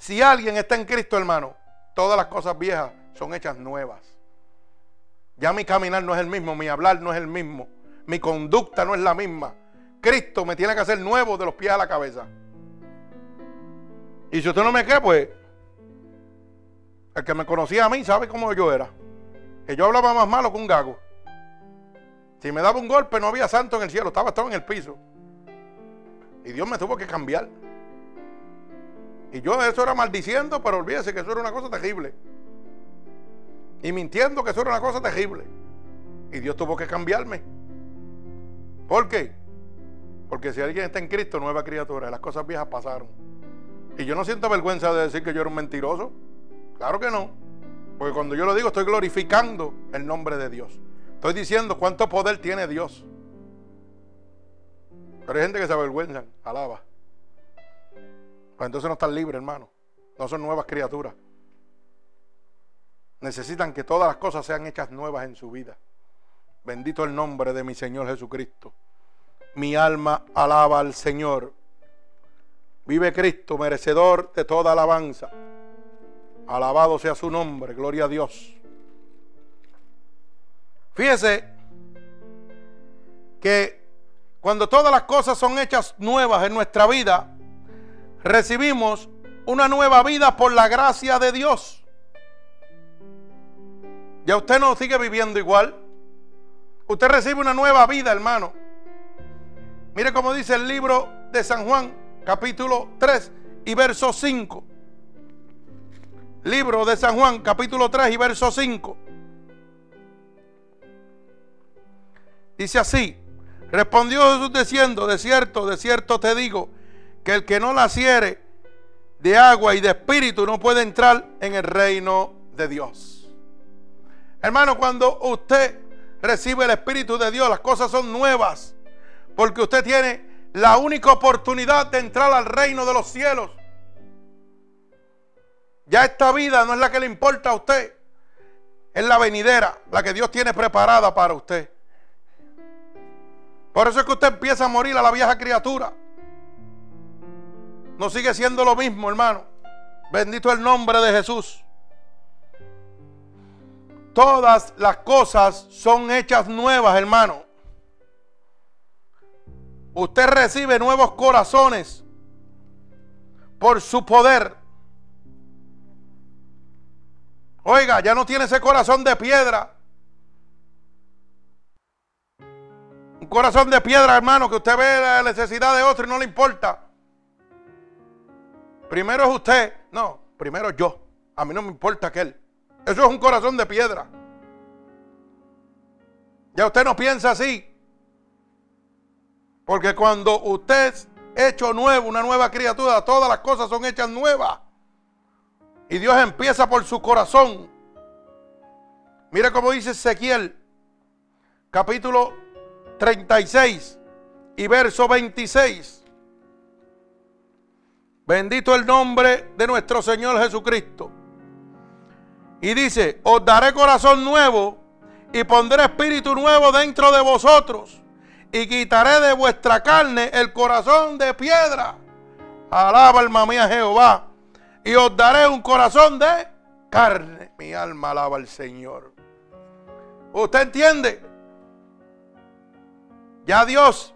Si alguien está en Cristo, hermano, todas las cosas viejas son hechas nuevas. Ya mi caminar no es el mismo, mi hablar no es el mismo, mi conducta no es la misma. Cristo me tiene que hacer nuevo de los pies a la cabeza. Y si usted no me cree, pues el que me conocía a mí sabe cómo yo era. Que yo hablaba más malo que un gago. Si me daba un golpe no había santo en el cielo, estaba todo en el piso. Y Dios me tuvo que cambiar. Y yo eso era maldiciendo, pero olvídese que eso era una cosa terrible y mintiendo que eso era una cosa terrible. Y Dios tuvo que cambiarme. ¿Por qué? Porque si alguien está en Cristo, nueva criatura, las cosas viejas pasaron. Y yo no siento vergüenza de decir que yo era un mentiroso. Claro que no. Porque cuando yo lo digo, estoy glorificando el nombre de Dios. Estoy diciendo cuánto poder tiene Dios. Pero hay gente que se avergüenza, alaba. Pues entonces no están libres, hermano. No son nuevas criaturas necesitan que todas las cosas sean hechas nuevas en su vida. Bendito el nombre de mi Señor Jesucristo. Mi alma alaba al Señor. Vive Cristo, merecedor de toda alabanza. Alabado sea su nombre, gloria a Dios. Fíjese que cuando todas las cosas son hechas nuevas en nuestra vida, recibimos una nueva vida por la gracia de Dios. Ya usted no sigue viviendo igual. Usted recibe una nueva vida, hermano. Mire cómo dice el libro de San Juan, capítulo 3 y verso 5. Libro de San Juan, capítulo 3 y verso 5. Dice así, respondió Jesús diciendo, de cierto, de cierto te digo, que el que no naciere de agua y de espíritu no puede entrar en el reino de Dios. Hermano, cuando usted recibe el Espíritu de Dios, las cosas son nuevas. Porque usted tiene la única oportunidad de entrar al reino de los cielos. Ya esta vida no es la que le importa a usted. Es la venidera, la que Dios tiene preparada para usted. Por eso es que usted empieza a morir a la vieja criatura. No sigue siendo lo mismo, hermano. Bendito el nombre de Jesús. Todas las cosas son hechas nuevas, hermano. Usted recibe nuevos corazones por su poder. Oiga, ya no tiene ese corazón de piedra. Un corazón de piedra, hermano, que usted ve la necesidad de otro y no le importa. Primero es usted. No, primero yo. A mí no me importa aquel. Eso es un corazón de piedra. Ya usted no piensa así. Porque cuando usted es hecho nuevo, una nueva criatura, todas las cosas son hechas nuevas. Y Dios empieza por su corazón. Mire cómo dice Ezequiel, capítulo 36 y verso 26. Bendito el nombre de nuestro Señor Jesucristo. Y dice, os daré corazón nuevo y pondré espíritu nuevo dentro de vosotros. Y quitaré de vuestra carne el corazón de piedra. Alaba alma mía Jehová. Y os daré un corazón de carne. Mi alma alaba al Señor. ¿Usted entiende? Ya Dios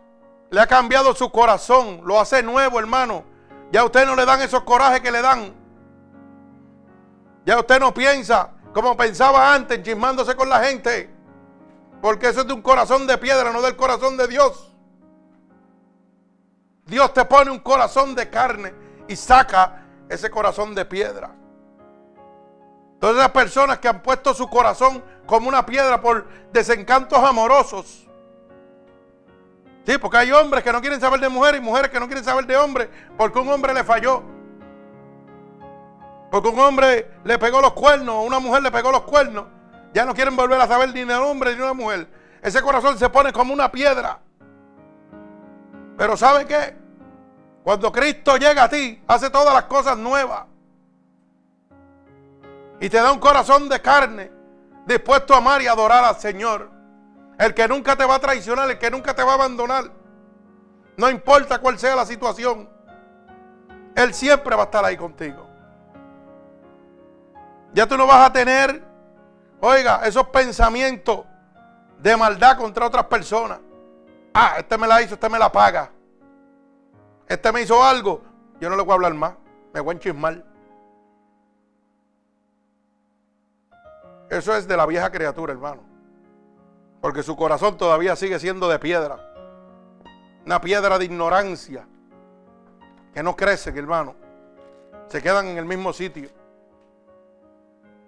le ha cambiado su corazón. Lo hace nuevo, hermano. Ya usted no le dan esos corajes que le dan. Ya usted no piensa como pensaba antes, chismándose con la gente. Porque eso es de un corazón de piedra, no del corazón de Dios. Dios te pone un corazón de carne y saca ese corazón de piedra. Todas las personas que han puesto su corazón como una piedra por desencantos amorosos. Sí, porque hay hombres que no quieren saber de mujeres y mujeres que no quieren saber de hombres porque un hombre le falló. Porque un hombre le pegó los cuernos, una mujer le pegó los cuernos. Ya no quieren volver a saber ni de un hombre ni de una mujer. Ese corazón se pone como una piedra. Pero ¿sabe qué? Cuando Cristo llega a ti, hace todas las cosas nuevas. Y te da un corazón de carne, dispuesto a amar y adorar al Señor. El que nunca te va a traicionar, el que nunca te va a abandonar. No importa cuál sea la situación. Él siempre va a estar ahí contigo. Ya tú no vas a tener, oiga, esos pensamientos de maldad contra otras personas. Ah, este me la hizo, este me la paga. Este me hizo algo. Yo no le voy a hablar más. Me voy a enchismar. Eso es de la vieja criatura, hermano. Porque su corazón todavía sigue siendo de piedra. Una piedra de ignorancia. Que no crece, hermano. Se quedan en el mismo sitio.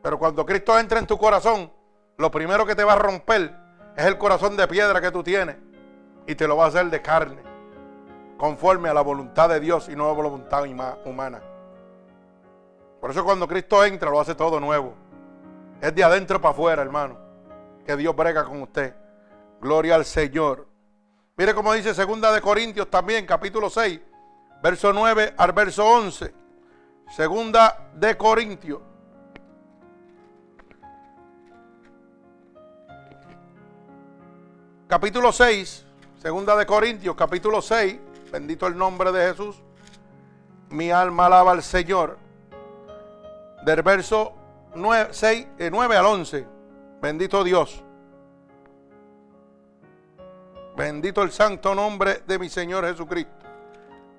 Pero cuando Cristo entra en tu corazón, lo primero que te va a romper es el corazón de piedra que tú tienes. Y te lo va a hacer de carne. Conforme a la voluntad de Dios y no a la voluntad humana. Por eso cuando Cristo entra lo hace todo nuevo. Es de adentro para afuera, hermano. Que Dios brega con usted. Gloria al Señor. Mire cómo dice segunda de Corintios también, capítulo 6, verso 9 al verso 11. Segunda de Corintios. capítulo 6, segunda de Corintios, capítulo 6, bendito el nombre de Jesús. Mi alma alaba al Señor. Del verso 9, 6, 9 al 11. Bendito Dios. Bendito el santo nombre de mi Señor Jesucristo.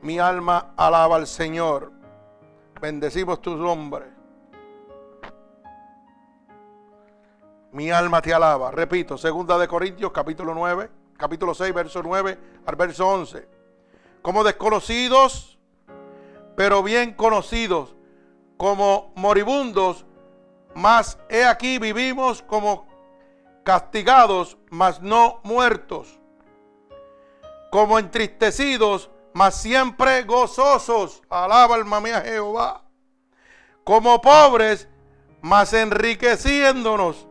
Mi alma alaba al Señor. Bendecimos tu nombre. Mi alma te alaba. Repito, segunda de Corintios, capítulo 9, capítulo 6, verso 9 al verso 11. Como desconocidos, pero bien conocidos, como moribundos, mas he aquí vivimos como castigados, mas no muertos. Como entristecidos, mas siempre gozosos. Alaba alma mía Jehová. Como pobres, mas enriqueciéndonos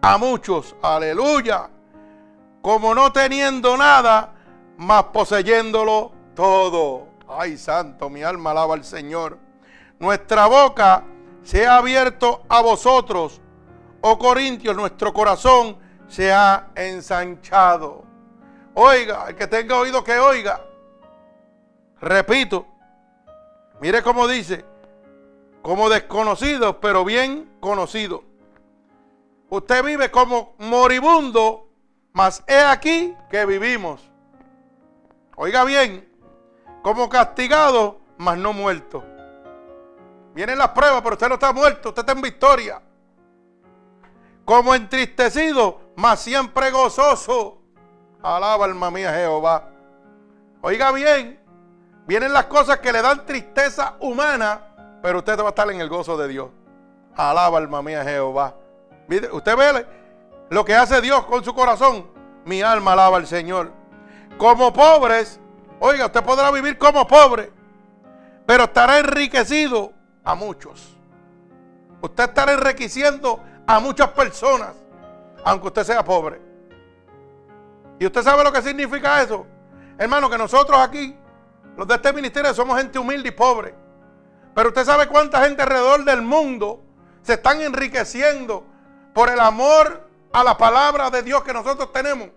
a muchos. Aleluya. Como no teniendo nada, mas poseyéndolo todo. Ay, santo, mi alma alaba al Señor. Nuestra boca se ha abierto a vosotros, oh Corintios, nuestro corazón se ha ensanchado. Oiga, el que tenga oído que oiga. Repito, mire cómo dice, como desconocidos, pero bien conocidos. Usted vive como moribundo, mas he aquí que vivimos. Oiga bien, como castigado, mas no muerto. Vienen las pruebas, pero usted no está muerto, usted está en victoria. Como entristecido, mas siempre gozoso. Alaba alma mía Jehová. Oiga bien, vienen las cosas que le dan tristeza humana, pero usted va a estar en el gozo de Dios. Alaba alma mía Jehová. Usted ve lo que hace Dios con su corazón. Mi alma alaba al Señor. Como pobres, oiga, usted podrá vivir como pobre, pero estará enriquecido a muchos. Usted estará enriqueciendo a muchas personas, aunque usted sea pobre. ¿Y usted sabe lo que significa eso? Hermano, que nosotros aquí, los de este ministerio, somos gente humilde y pobre. Pero usted sabe cuánta gente alrededor del mundo se están enriqueciendo por el amor a la palabra de Dios que nosotros tenemos,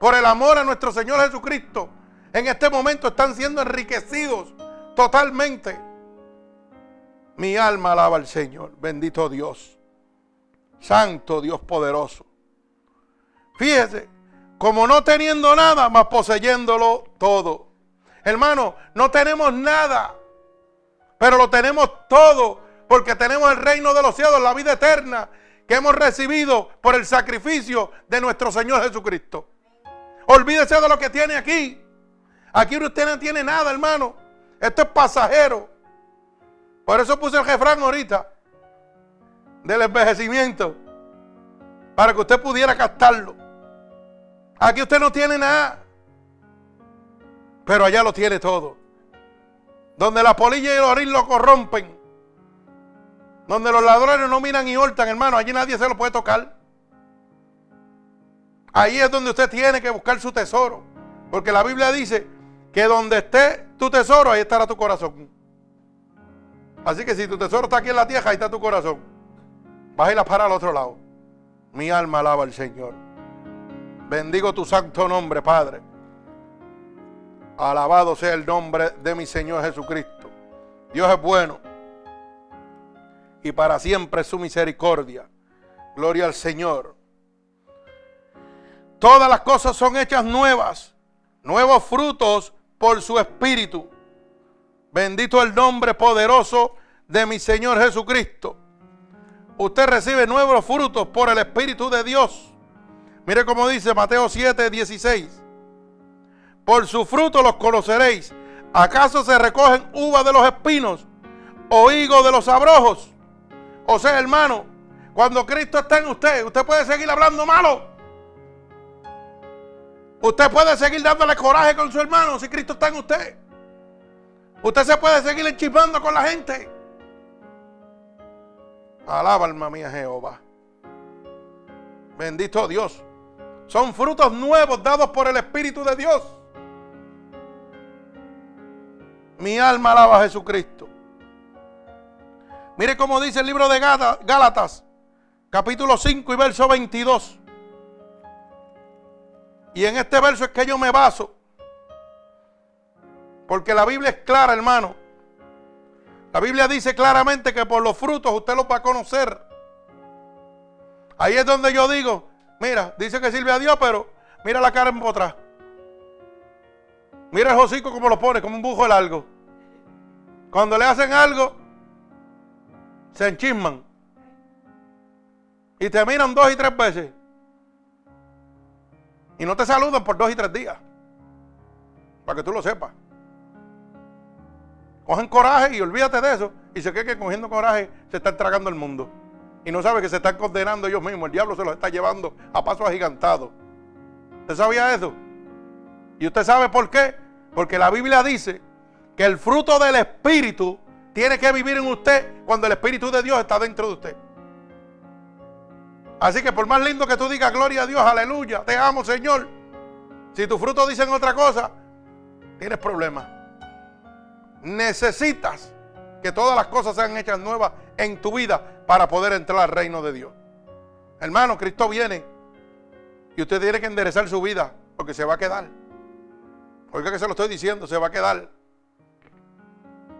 por el amor a nuestro Señor Jesucristo. En este momento están siendo enriquecidos totalmente. Mi alma alaba al Señor. Bendito Dios. Santo Dios poderoso. Fíjese, como no teniendo nada, más poseyéndolo todo. Hermano, no tenemos nada pero lo tenemos todo porque tenemos el reino de los cielos, la vida eterna que hemos recibido por el sacrificio de nuestro Señor Jesucristo. Olvídese de lo que tiene aquí. Aquí usted no tiene nada, hermano. Esto es pasajero. Por eso puse el jefrán ahorita del envejecimiento. Para que usted pudiera captarlo. Aquí usted no tiene nada. Pero allá lo tiene todo. Donde la polilla y el orín lo corrompen. Donde los ladrones no miran y hortan, hermano. Allí nadie se lo puede tocar. Ahí es donde usted tiene que buscar su tesoro. Porque la Biblia dice que donde esté tu tesoro, ahí estará tu corazón. Así que si tu tesoro está aquí en la tierra, ahí está tu corazón. Vas a ir a al otro lado. Mi alma alaba al Señor. Bendigo tu santo nombre, Padre. Alabado sea el nombre de mi Señor Jesucristo. Dios es bueno. Y para siempre su misericordia. Gloria al Señor. Todas las cosas son hechas nuevas. Nuevos frutos por su Espíritu. Bendito el nombre poderoso de mi Señor Jesucristo. Usted recibe nuevos frutos por el Espíritu de Dios. Mire cómo dice Mateo 7, 16. Por su fruto los conoceréis. ¿Acaso se recogen uvas de los espinos o higos de los abrojos? O sea, hermano, cuando Cristo está en usted, usted puede seguir hablando malo. Usted puede seguir dándole coraje con su hermano si Cristo está en usted. Usted se puede seguir enchipando con la gente. Alaba alma mía Jehová. Bendito Dios. Son frutos nuevos dados por el Espíritu de Dios. Mi alma alaba a Jesucristo. Mire cómo dice el libro de Gálatas, capítulo 5 y verso 22. Y en este verso es que yo me baso. Porque la Biblia es clara, hermano. La Biblia dice claramente que por los frutos usted los va a conocer. Ahí es donde yo digo, mira, dice que sirve a Dios, pero mira la cara en otra. Mira el hocico como lo pone, como un bujo largo. Cuando le hacen algo, se enchisman. Y te miran dos y tres veces. Y no te saludan por dos y tres días. Para que tú lo sepas. Cogen coraje y olvídate de eso. Y se cree que cogiendo coraje se están tragando el mundo. Y no sabe que se están condenando ellos mismos. El diablo se los está llevando a paso agigantado. ¿Usted sabía eso? ¿Y usted sabe por qué? Porque la Biblia dice que el fruto del Espíritu tiene que vivir en usted cuando el Espíritu de Dios está dentro de usted. Así que por más lindo que tú digas gloria a Dios, aleluya, te amo Señor. Si tu fruto dicen otra cosa, tienes problemas. Necesitas que todas las cosas sean hechas nuevas en tu vida para poder entrar al reino de Dios. Hermano, Cristo viene y usted tiene que enderezar su vida porque se va a quedar. Oiga que se lo estoy diciendo, se va a quedar.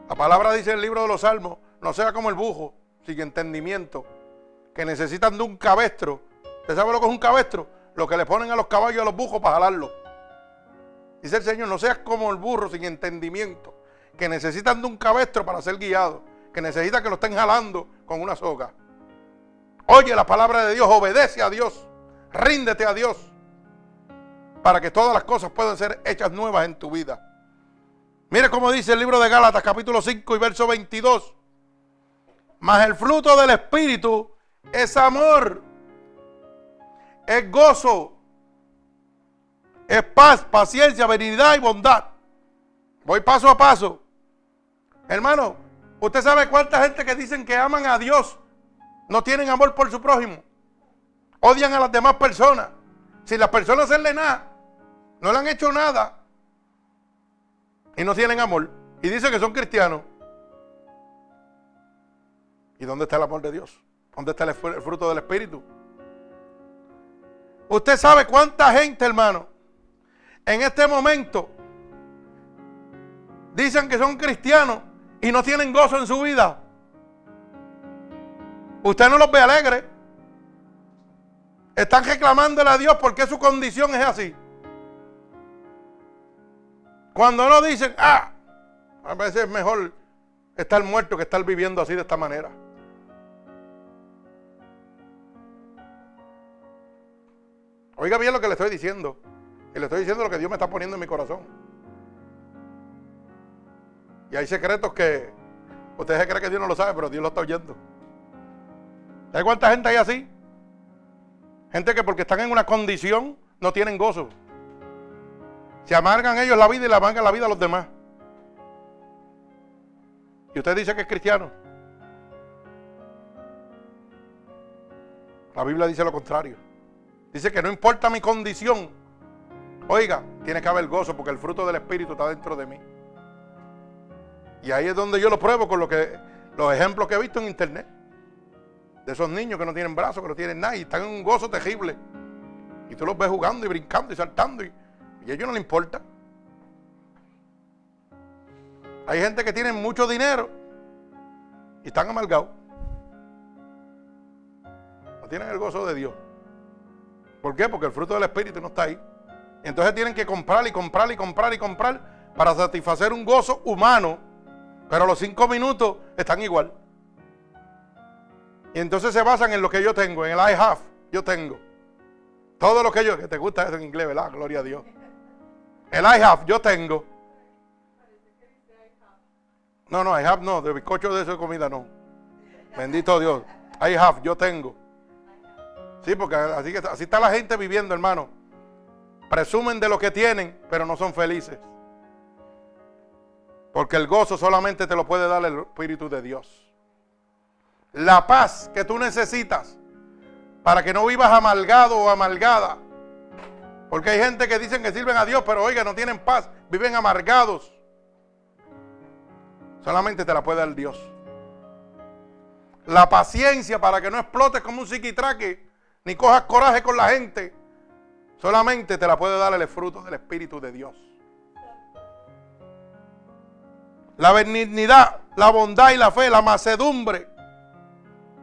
La palabra dice en el libro de los Salmos, no sea como el bujo, sin entendimiento, que necesitan de un cabestro. ¿Usted sabe lo que es un cabestro? Lo que le ponen a los caballos y a los bujos para jalarlo. Dice el Señor, no seas como el burro sin entendimiento, que necesitan de un cabestro para ser guiado, que necesita que lo estén jalando con una soga. Oye la palabra de Dios, obedece a Dios, ríndete a Dios, para que todas las cosas puedan ser hechas nuevas en tu vida. Mire cómo dice el libro de Gálatas capítulo 5 y verso 22. Mas el fruto del Espíritu es amor, es gozo, es paz, paciencia, benignidad y bondad. Voy paso a paso. Hermano, ¿usted sabe cuánta gente que dicen que aman a Dios no tienen amor por su prójimo? Odian a las demás personas. Si las personas le nada, no le han hecho nada y no tienen amor y dicen que son cristianos. ¿Y dónde está el amor de Dios? ¿Dónde está el fruto del Espíritu? Usted sabe cuánta gente, hermano, en este momento dicen que son cristianos y no tienen gozo en su vida. Usted no los ve alegres. Están reclamándole a Dios porque su condición es así. Cuando no dicen, ah, a veces es mejor estar muerto que estar viviendo así de esta manera. Oiga bien lo que le estoy diciendo. Y le estoy diciendo lo que Dios me está poniendo en mi corazón. Y hay secretos que usted se que Dios no lo sabe, pero Dios lo está oyendo. ¿Sabe cuánta gente hay así? Gente que porque están en una condición no tienen gozo. Se amargan ellos la vida y le amargan la vida a los demás. Y usted dice que es cristiano. La Biblia dice lo contrario. Dice que no importa mi condición. Oiga, tiene que haber gozo porque el fruto del Espíritu está dentro de mí. Y ahí es donde yo lo pruebo con lo que, los ejemplos que he visto en internet. De esos niños que no tienen brazos, que no tienen nada y están en un gozo terrible. Y tú los ves jugando y brincando y saltando y, y a ellos no les importa. Hay gente que tiene mucho dinero y están amargados. No tienen el gozo de Dios. ¿Por qué? Porque el fruto del Espíritu no está ahí. entonces tienen que comprar y comprar y comprar y comprar para satisfacer un gozo humano. Pero los cinco minutos están igual. Y entonces se basan en lo que yo tengo, en el I have, yo tengo. Todo lo que yo, que te gusta eso en inglés, ¿verdad? Gloria a Dios. El I have, yo tengo. No, no, I have no, de bizcocho de eso de comida no. Bendito Dios. I have, yo tengo. Sí, porque así, así está la gente viviendo, hermano. Presumen de lo que tienen, pero no son felices. Porque el gozo solamente te lo puede dar el Espíritu de Dios. La paz que tú necesitas para que no vivas amalgado o amalgada. Porque hay gente que dicen que sirven a Dios, pero oiga, no tienen paz, viven amargados. Solamente te la puede dar Dios. La paciencia para que no explotes como un psiquitraque ni cojas coraje con la gente. Solamente te la puede dar el fruto del Espíritu de Dios. La benignidad, la bondad y la fe, la macedumbre,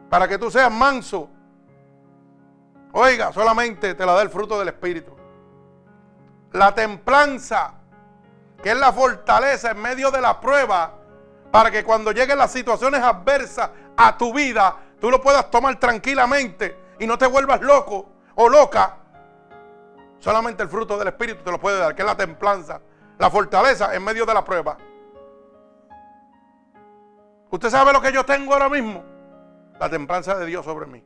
para que tú seas manso. Oiga, solamente te la da el fruto del Espíritu. La templanza, que es la fortaleza en medio de la prueba, para que cuando lleguen las situaciones adversas a tu vida, tú lo puedas tomar tranquilamente y no te vuelvas loco o loca. Solamente el fruto del Espíritu te lo puede dar, que es la templanza, la fortaleza en medio de la prueba. ¿Usted sabe lo que yo tengo ahora mismo? La templanza de Dios sobre mí.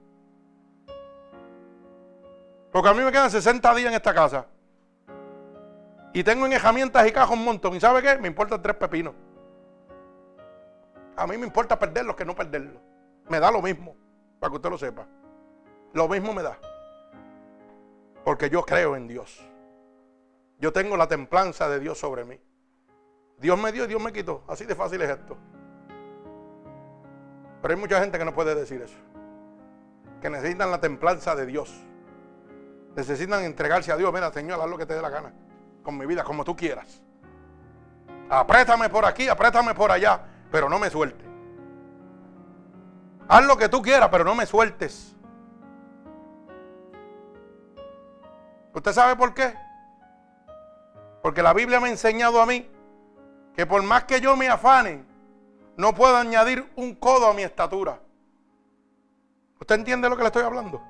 Porque a mí me quedan 60 días en esta casa. Y tengo en herramientas y cajas un montón. ¿Y sabe qué? Me importan tres pepinos. A mí me importa perderlos que no perderlos. Me da lo mismo, para que usted lo sepa. lo mismo me da. Porque yo creo en Dios. Yo tengo la templanza de Dios sobre mí. Dios me dio, Dios me quitó. Así de fácil es esto. Pero hay mucha gente que no puede decir eso. Que necesitan la templanza de Dios. Necesitan entregarse a Dios. Mira, Señor, haz lo que te dé la gana. Con mi vida, como tú quieras. Apriétame por aquí, apriétame por allá. Pero no me sueltes. Haz lo que tú quieras, pero no me sueltes. ¿Usted sabe por qué? Porque la Biblia me ha enseñado a mí que por más que yo me afane, no puedo añadir un codo a mi estatura. ¿Usted entiende lo que le estoy hablando?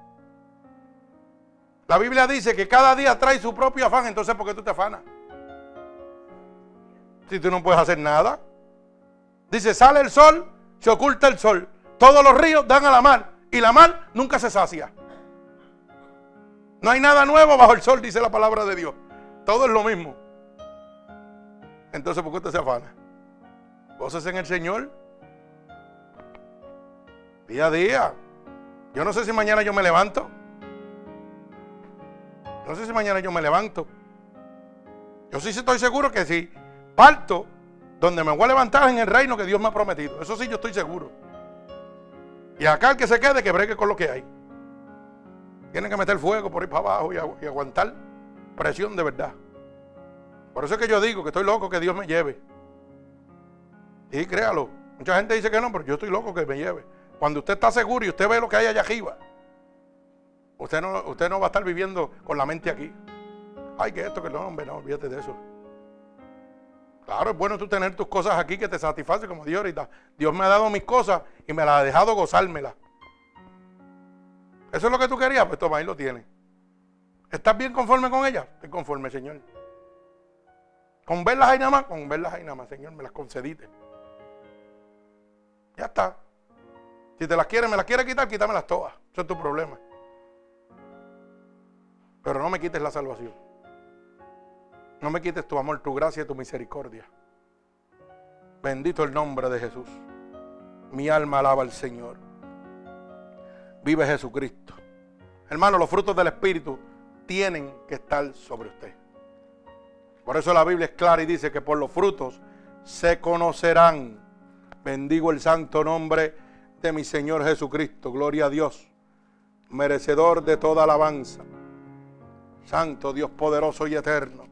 La Biblia dice que cada día trae su propio afán, entonces ¿por qué tú te afanas? Si tú no puedes hacer nada. Dice, sale el sol, se oculta el sol. Todos los ríos dan a la mar y la mar nunca se sacia. No hay nada nuevo bajo el sol, dice la palabra de Dios. Todo es lo mismo. Entonces, ¿por qué usted se afana? Cosas en el Señor. Día a día. Yo no sé si mañana yo me levanto. No sé si mañana yo me levanto. Yo sí estoy seguro que si parto, donde me voy a levantar en el reino que Dios me ha prometido. Eso sí, yo estoy seguro. Y acá el que se quede, que bregue con lo que hay. Tienen que meter fuego por ir para abajo y, y aguantar presión de verdad. Por eso es que yo digo que estoy loco que Dios me lleve. Y créalo. Mucha gente dice que no, pero yo estoy loco que me lleve. Cuando usted está seguro y usted ve lo que hay allá arriba, usted no, usted no va a estar viviendo con la mente aquí. Ay, que esto, que no, hombre, no, olvídate de eso. Claro, es bueno tú tener tus cosas aquí que te satisfacen, como Dios ahorita. Dios me ha dado mis cosas y me las ha dejado gozármelas. ¿Eso es lo que tú querías? Pues toma, ahí lo tienes. ¿Estás bien conforme con ella? Estoy conforme, Señor. Con verlas ahí nada más, con verlas ahí nada más, Señor, me las concediste. Ya está. Si te las quieres, me las quieres quitar, quítamelas todas. Eso es tu problema. Pero no me quites la salvación. No me quites tu amor, tu gracia y tu misericordia. Bendito el nombre de Jesús. Mi alma alaba al Señor. Vive Jesucristo. Hermano, los frutos del Espíritu tienen que estar sobre usted. Por eso la Biblia es clara y dice que por los frutos se conocerán. Bendigo el santo nombre de mi Señor Jesucristo. Gloria a Dios. Merecedor de toda alabanza. Santo Dios poderoso y eterno.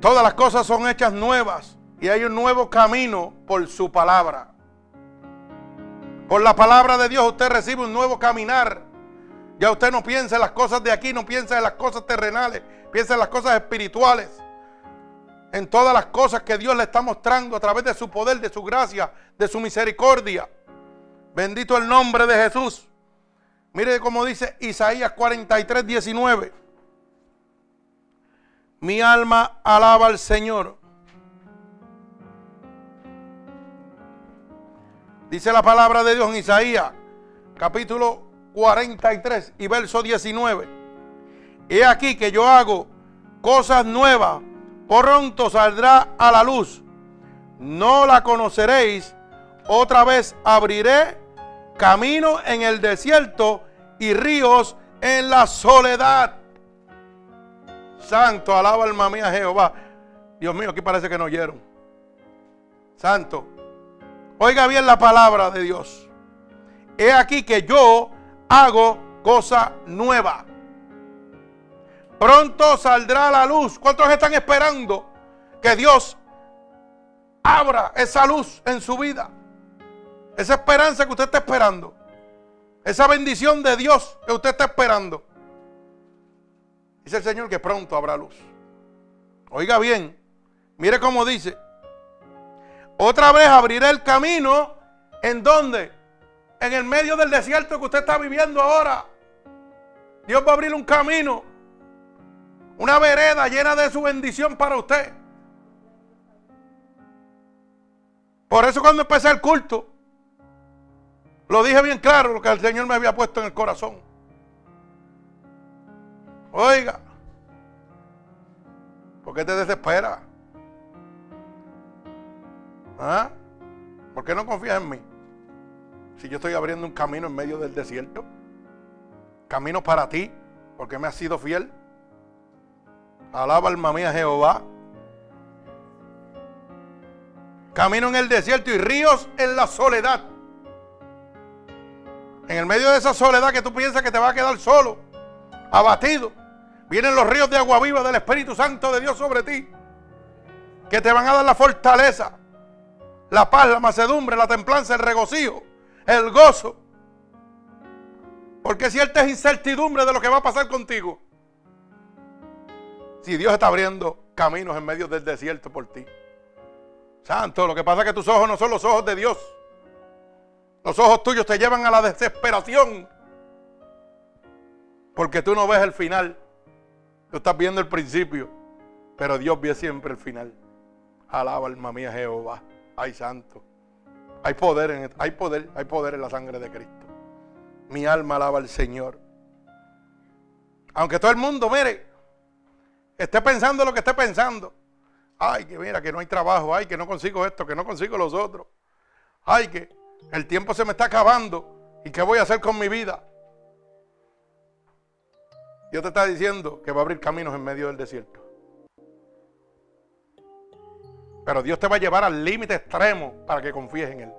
Todas las cosas son hechas nuevas y hay un nuevo camino por su palabra. Por la palabra de Dios usted recibe un nuevo caminar. Ya usted no piensa en las cosas de aquí, no piensa en las cosas terrenales, piensa en las cosas espirituales. En todas las cosas que Dios le está mostrando a través de su poder, de su gracia, de su misericordia. Bendito el nombre de Jesús. Mire cómo dice Isaías 43, 19. Mi alma alaba al Señor. Dice la palabra de Dios en Isaías, capítulo 43 y verso 19. He aquí que yo hago cosas nuevas, pronto saldrá a la luz. No la conoceréis. Otra vez abriré camino en el desierto y ríos en la soledad. Santo, alaba alma mía Jehová. Dios mío, aquí parece que no oyeron. Santo. Oiga bien la palabra de Dios. He aquí que yo hago cosa nueva. Pronto saldrá la luz. ¿Cuántos están esperando que Dios abra esa luz en su vida? Esa esperanza que usted está esperando. Esa bendición de Dios que usted está esperando. Dice el Señor que pronto habrá luz. Oiga bien, mire cómo dice. Otra vez abriré el camino. ¿En dónde? En el medio del desierto que usted está viviendo ahora. Dios va a abrir un camino. Una vereda llena de su bendición para usted. Por eso cuando empecé el culto, lo dije bien claro, lo que el Señor me había puesto en el corazón. Oiga, ¿por qué te desespera? ¿Ah? ¿Por qué no confías en mí? Si yo estoy abriendo un camino en medio del desierto, camino para ti, porque me has sido fiel. Alaba alma mía Jehová. Camino en el desierto y ríos en la soledad. En el medio de esa soledad que tú piensas que te va a quedar solo, abatido, vienen los ríos de agua viva del Espíritu Santo de Dios sobre ti, que te van a dar la fortaleza, la paz, la macedumbre, la templanza, el regocijo, el gozo. Porque cierta es incertidumbre de lo que va a pasar contigo. Si Dios está abriendo caminos en medio del desierto por ti. Santo, lo que pasa es que tus ojos no son los ojos de Dios. Los ojos tuyos te llevan a la desesperación. Porque tú no ves el final. Tú estás viendo el principio. Pero Dios ve siempre el final. Alaba alma mía Jehová. Ay, santo. Hay poder, en, hay poder, hay poder en la sangre de Cristo. Mi alma alaba al Señor. Aunque todo el mundo, mire, esté pensando lo que esté pensando. Ay, que mira, que no hay trabajo. Ay, que no consigo esto, que no consigo los otros. Ay, que el tiempo se me está acabando. ¿Y qué voy a hacer con mi vida? Dios te está diciendo que va a abrir caminos en medio del desierto. Pero Dios te va a llevar al límite extremo para que confíes en Él.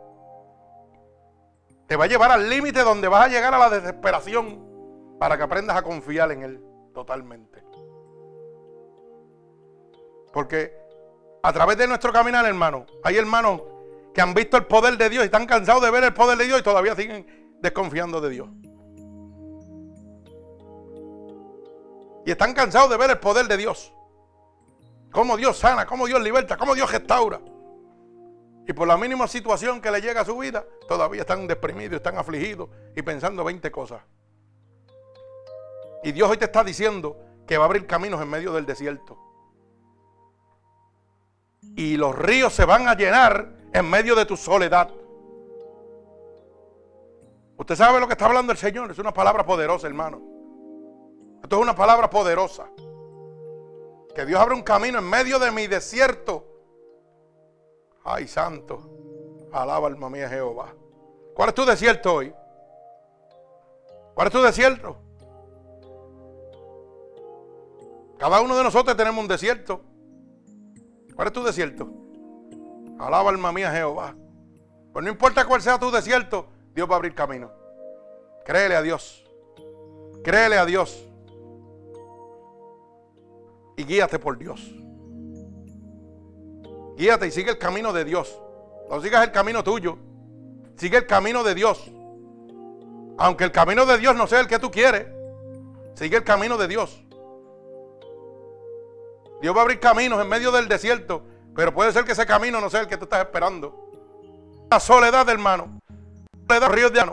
Te va a llevar al límite donde vas a llegar a la desesperación para que aprendas a confiar en Él totalmente. Porque a través de nuestro caminar, hermano, hay hermanos que han visto el poder de Dios y están cansados de ver el poder de Dios y todavía siguen desconfiando de Dios. Y están cansados de ver el poder de Dios. Cómo Dios sana, cómo Dios liberta, cómo Dios restaura. Y por la mínima situación que le llega a su vida, todavía están deprimidos, están afligidos y pensando 20 cosas. Y Dios hoy te está diciendo que va a abrir caminos en medio del desierto. Y los ríos se van a llenar en medio de tu soledad. Usted sabe lo que está hablando el Señor. Es una palabra poderosa, hermano. Esto es una palabra poderosa. Que Dios abre un camino en medio de mi desierto. Ay, santo. Alaba alma mía Jehová. ¿Cuál es tu desierto hoy? ¿Cuál es tu desierto? Cada uno de nosotros tenemos un desierto. ¿Cuál es tu desierto? Alaba alma mía Jehová. Pues no importa cuál sea tu desierto, Dios va a abrir camino. Créele a Dios. Créele a Dios y guíate por Dios. Guíate y sigue el camino de Dios. No sigas el camino tuyo. Sigue el camino de Dios. Aunque el camino de Dios no sea el que tú quieres, sigue el camino de Dios. Dios va a abrir caminos en medio del desierto, pero puede ser que ese camino no sea el que tú estás esperando. La soledad, hermano. Soledad, ríos de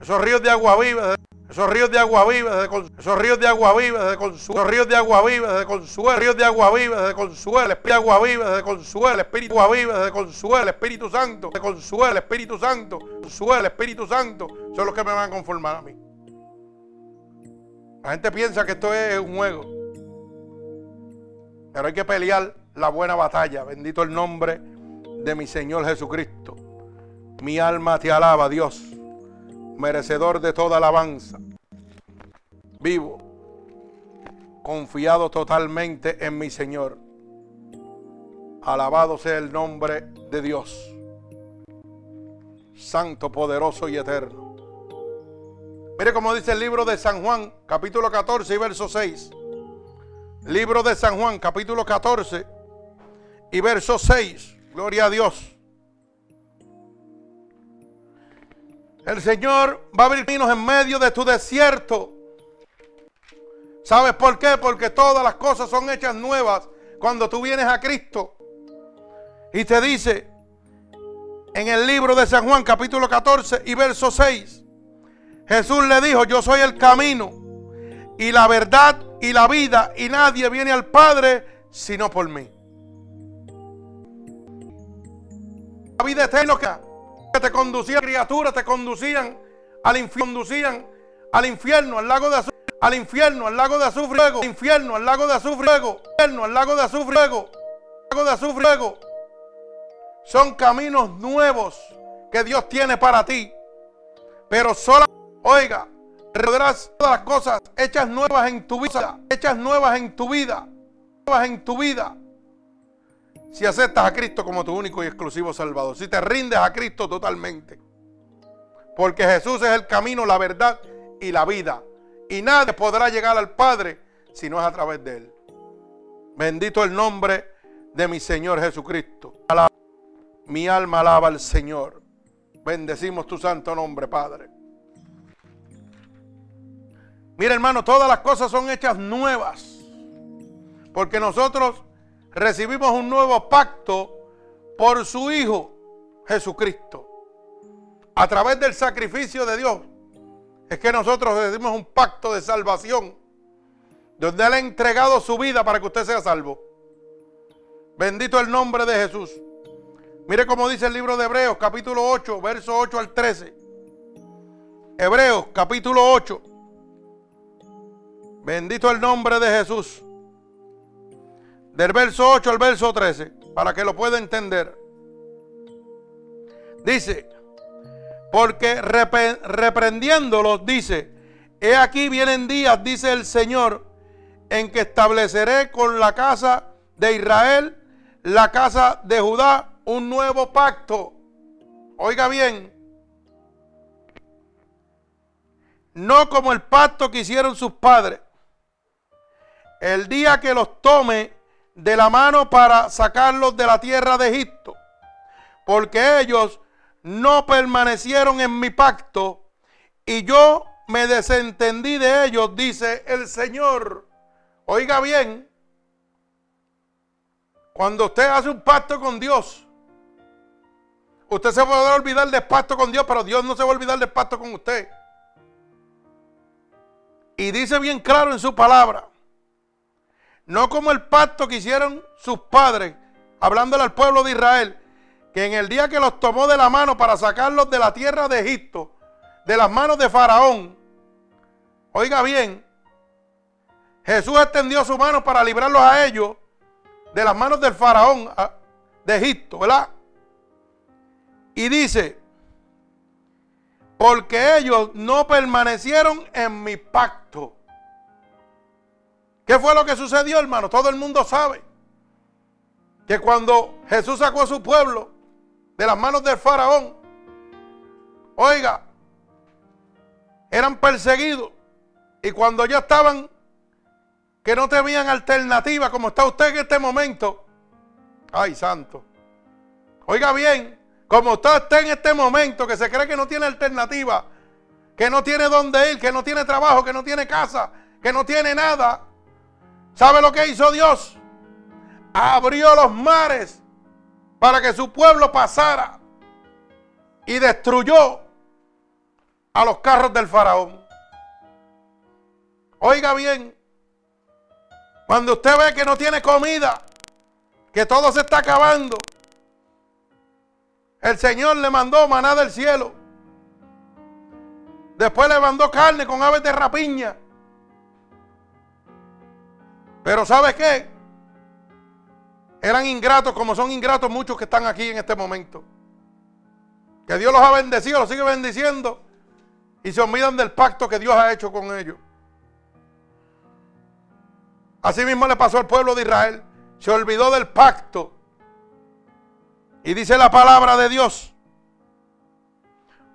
Esos ríos de agua viva. Esos ríos de agua viva, esos ríos de agua viva, de consuelo, esos ríos de agua viva, de consuelo, ríos de agua viva, de consuelo, espíritu agua viva, de consuelo, espíritu agua viva, de consuelo, Espíritu Santo, de consuelo, Espíritu Santo, consuelo, Espíritu Santo, son los que me van a conformar a mí. La gente piensa que esto es un juego. Pero hay que pelear la buena batalla. Bendito el nombre de mi Señor Jesucristo. Mi alma te alaba, Dios merecedor de toda alabanza. Vivo, confiado totalmente en mi Señor. Alabado sea el nombre de Dios, santo, poderoso y eterno. Mire cómo dice el libro de San Juan, capítulo 14 y verso 6. Libro de San Juan, capítulo 14 y verso 6. Gloria a Dios. El Señor va a abrir caminos en medio de tu desierto. ¿Sabes por qué? Porque todas las cosas son hechas nuevas cuando tú vienes a Cristo. Y te dice en el libro de San Juan capítulo 14 y verso 6. Jesús le dijo, yo soy el camino y la verdad y la vida y nadie viene al Padre sino por mí. La vida eterna que te conducían criaturas, te conducían al infierno, conducían al infierno, al lago de azufre, al infierno, al lago de azufre, luego, infierno, al lago de azufre, luego, infierno, al lago de azufre, luego, lago de azufre, luego. Son caminos nuevos que Dios tiene para ti. Pero solo, oiga, podrás todas las cosas hechas nuevas en tu vida, hechas nuevas en tu vida, nuevas en tu vida. Si aceptas a Cristo como tu único y exclusivo Salvador, si te rindes a Cristo totalmente. Porque Jesús es el camino, la verdad y la vida. Y nadie podrá llegar al Padre si no es a través de Él. Bendito el nombre de mi Señor Jesucristo. Mi alma alaba al Señor. Bendecimos tu santo nombre, Padre. Mira, hermano, todas las cosas son hechas nuevas. Porque nosotros recibimos un nuevo pacto por su Hijo Jesucristo. A través del sacrificio de Dios es que nosotros recibimos un pacto de salvación. Donde Él ha entregado su vida para que usted sea salvo. Bendito el nombre de Jesús. Mire cómo dice el libro de Hebreos, capítulo 8, verso 8 al 13. Hebreos, capítulo 8. Bendito el nombre de Jesús. Del verso 8 al verso 13, para que lo pueda entender. Dice, porque reprendiéndolos, dice, he aquí vienen días, dice el Señor, en que estableceré con la casa de Israel, la casa de Judá, un nuevo pacto. Oiga bien, no como el pacto que hicieron sus padres. El día que los tome de la mano para sacarlos de la tierra de Egipto. Porque ellos no permanecieron en mi pacto y yo me desentendí de ellos, dice el Señor. Oiga bien, cuando usted hace un pacto con Dios, usted se puede olvidar del pacto con Dios, pero Dios no se va a olvidar del pacto con usted. Y dice bien claro en su palabra, no como el pacto que hicieron sus padres, hablándole al pueblo de Israel, que en el día que los tomó de la mano para sacarlos de la tierra de Egipto, de las manos de Faraón, oiga bien, Jesús extendió su mano para librarlos a ellos de las manos del faraón de Egipto, ¿verdad? Y dice, porque ellos no permanecieron en mi pacto. ¿Qué fue lo que sucedió, hermano? Todo el mundo sabe que cuando Jesús sacó a su pueblo de las manos del faraón, oiga, eran perseguidos. Y cuando ya estaban que no tenían alternativa como está usted en este momento. Ay, santo. Oiga bien, como usted está en este momento, que se cree que no tiene alternativa, que no tiene dónde ir, que no tiene trabajo, que no tiene casa, que no tiene nada. ¿Sabe lo que hizo Dios? Abrió los mares para que su pueblo pasara y destruyó a los carros del faraón. Oiga bien, cuando usted ve que no tiene comida, que todo se está acabando, el Señor le mandó maná del cielo. Después le mandó carne con aves de rapiña. Pero ¿sabe qué? Eran ingratos como son ingratos muchos que están aquí en este momento. Que Dios los ha bendecido, los sigue bendiciendo y se olvidan del pacto que Dios ha hecho con ellos. Así mismo le pasó al pueblo de Israel. Se olvidó del pacto. Y dice la palabra de Dios.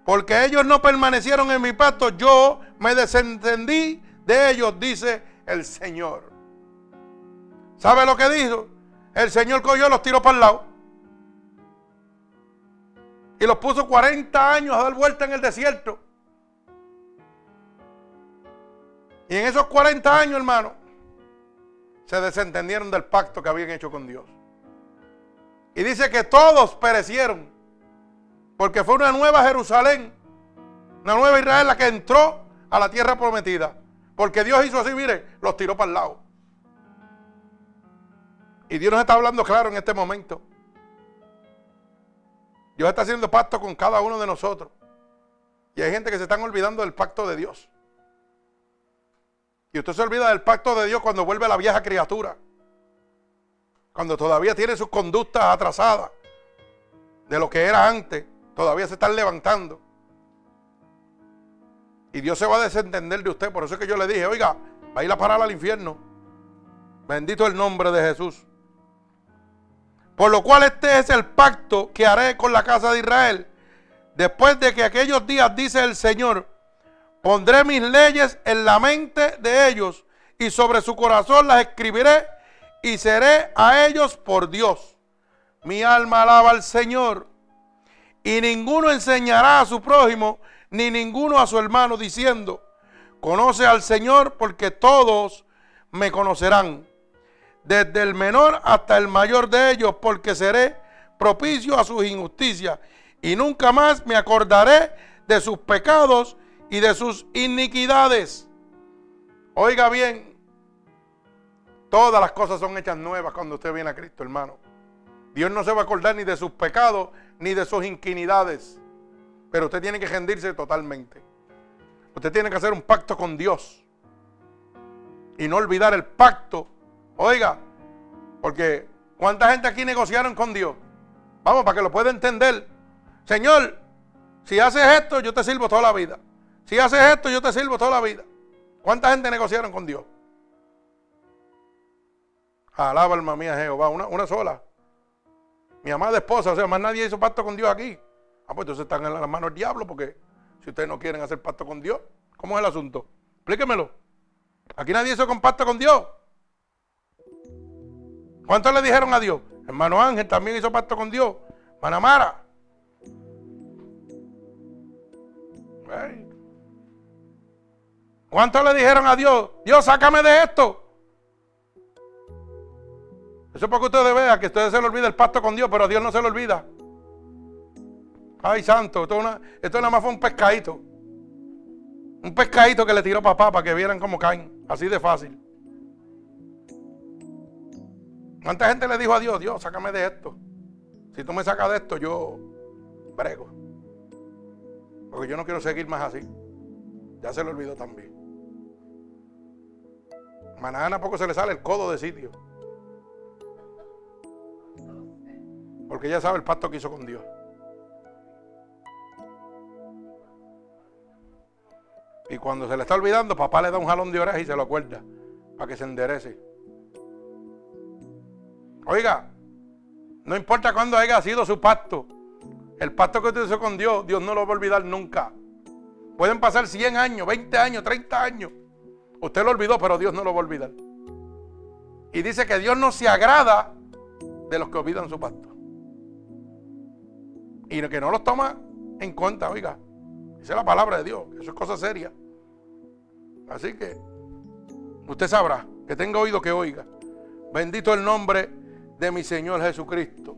Porque ellos no permanecieron en mi pacto, yo me desentendí de ellos, dice el Señor. ¿Sabe lo que dijo? El Señor cogió los tiró para el lado. Y los puso 40 años a dar vuelta en el desierto. Y en esos 40 años, hermano, se desentendieron del pacto que habían hecho con Dios. Y dice que todos perecieron, porque fue una nueva Jerusalén, una nueva Israel la que entró a la tierra prometida. Porque Dios hizo así, mire, los tiró para el lado. Y Dios nos está hablando claro en este momento. Dios está haciendo pacto con cada uno de nosotros. Y hay gente que se están olvidando del pacto de Dios. Y usted se olvida del pacto de Dios cuando vuelve la vieja criatura. Cuando todavía tiene sus conductas atrasadas de lo que era antes. Todavía se están levantando. Y Dios se va a desentender de usted. Por eso es que yo le dije, oiga, va a ir a parar al infierno. Bendito el nombre de Jesús. Por lo cual este es el pacto que haré con la casa de Israel. Después de que aquellos días, dice el Señor, pondré mis leyes en la mente de ellos y sobre su corazón las escribiré y seré a ellos por Dios. Mi alma alaba al Señor. Y ninguno enseñará a su prójimo, ni ninguno a su hermano, diciendo, conoce al Señor, porque todos me conocerán, desde el menor hasta el mayor de ellos, porque seré propicio a sus injusticias, y nunca más me acordaré de sus pecados y de sus iniquidades. Oiga bien, todas las cosas son hechas nuevas cuando usted viene a Cristo, hermano. Dios no se va a acordar ni de sus pecados ni de sus inquinidades. Pero usted tiene que rendirse totalmente. Usted tiene que hacer un pacto con Dios. Y no olvidar el pacto. Oiga, porque ¿cuánta gente aquí negociaron con Dios? Vamos, para que lo pueda entender. Señor, si haces esto, yo te sirvo toda la vida. Si haces esto, yo te sirvo toda la vida. ¿Cuánta gente negociaron con Dios? Alaba alma mía Jehová, una, sola. Mi amada esposa, o sea, más nadie hizo pacto con Dios aquí. Ah, pues entonces están en las manos del diablo porque si ustedes no quieren hacer pacto con Dios, ¿cómo es el asunto? Explíquemelo. Aquí nadie hizo pacto con Dios. ¿Cuántos le dijeron a Dios? Hermano Ángel también hizo pacto con Dios. Manamara. ¿Cuántos le dijeron a Dios? Dios, sácame de esto. Eso es porque ustedes vean que a ustedes se le olvida el pacto con Dios, pero a Dios no se le olvida. Ay, santo, esto, esto nada más fue un pescadito. Un pescadito que le tiró papá para que vieran cómo caen. Así de fácil. ¿Cuánta gente le dijo a Dios, Dios, sácame de esto? Si tú me sacas de esto, yo brego. Porque yo no quiero seguir más así. Ya se le olvidó también. Mañana poco se le sale el codo de sitio. Porque ella sabe el pacto que hizo con Dios. Y cuando se le está olvidando, papá le da un jalón de oreja y se lo acuerda para que se enderece. Oiga, no importa cuándo haya sido su pacto, el pacto que usted hizo con Dios, Dios no lo va a olvidar nunca. Pueden pasar 100 años, 20 años, 30 años. Usted lo olvidó, pero Dios no lo va a olvidar. Y dice que Dios no se agrada de los que olvidan su pacto y que no los toma en cuenta, oiga. Es la palabra de Dios, eso es cosa seria. Así que usted sabrá, que tenga oído que oiga. Bendito el nombre de mi Señor Jesucristo.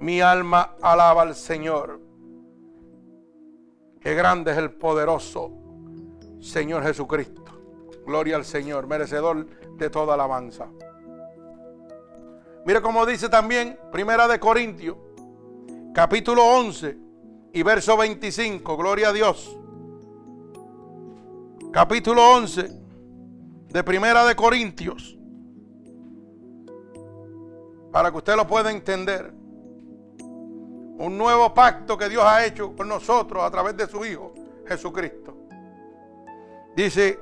Mi alma alaba al Señor. Qué grande es el poderoso Señor Jesucristo. Gloria al Señor, merecedor de toda alabanza. Mire cómo dice también Primera de Corintios capítulo 11 y verso 25. Gloria a Dios. Capítulo 11 de Primera de Corintios. Para que usted lo pueda entender. Un nuevo pacto que Dios ha hecho con nosotros a través de su Hijo Jesucristo. Dice,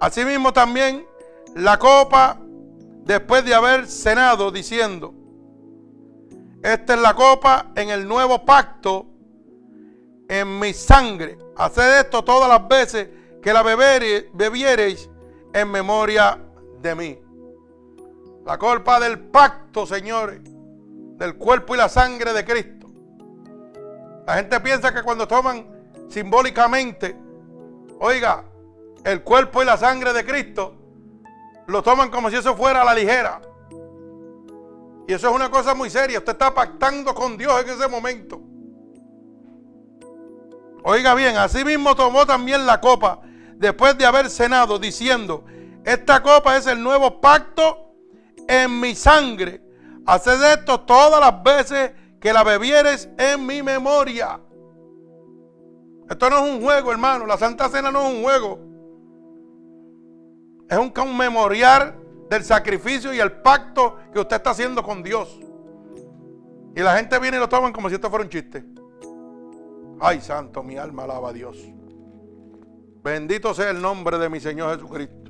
asimismo también la copa después de haber cenado diciendo, esta es la copa en el nuevo pacto en mi sangre. Haced esto todas las veces que la bebiereis en memoria de mí. La copa del pacto, señores, del cuerpo y la sangre de Cristo. La gente piensa que cuando toman simbólicamente, oiga, el cuerpo y la sangre de Cristo, lo toman como si eso fuera a la ligera. Y eso es una cosa muy seria. Usted está pactando con Dios en ese momento. Oiga bien, así mismo tomó también la copa después de haber cenado, diciendo, esta copa es el nuevo pacto en mi sangre. Haced esto todas las veces que la bebieres en mi memoria. Esto no es un juego, hermano. La Santa Cena no es un juego. Es un conmemoriar del sacrificio y el pacto que usted está haciendo con Dios. Y la gente viene y lo toman como si esto fuera un chiste. Ay, santo, mi alma alaba a Dios. Bendito sea el nombre de mi Señor Jesucristo.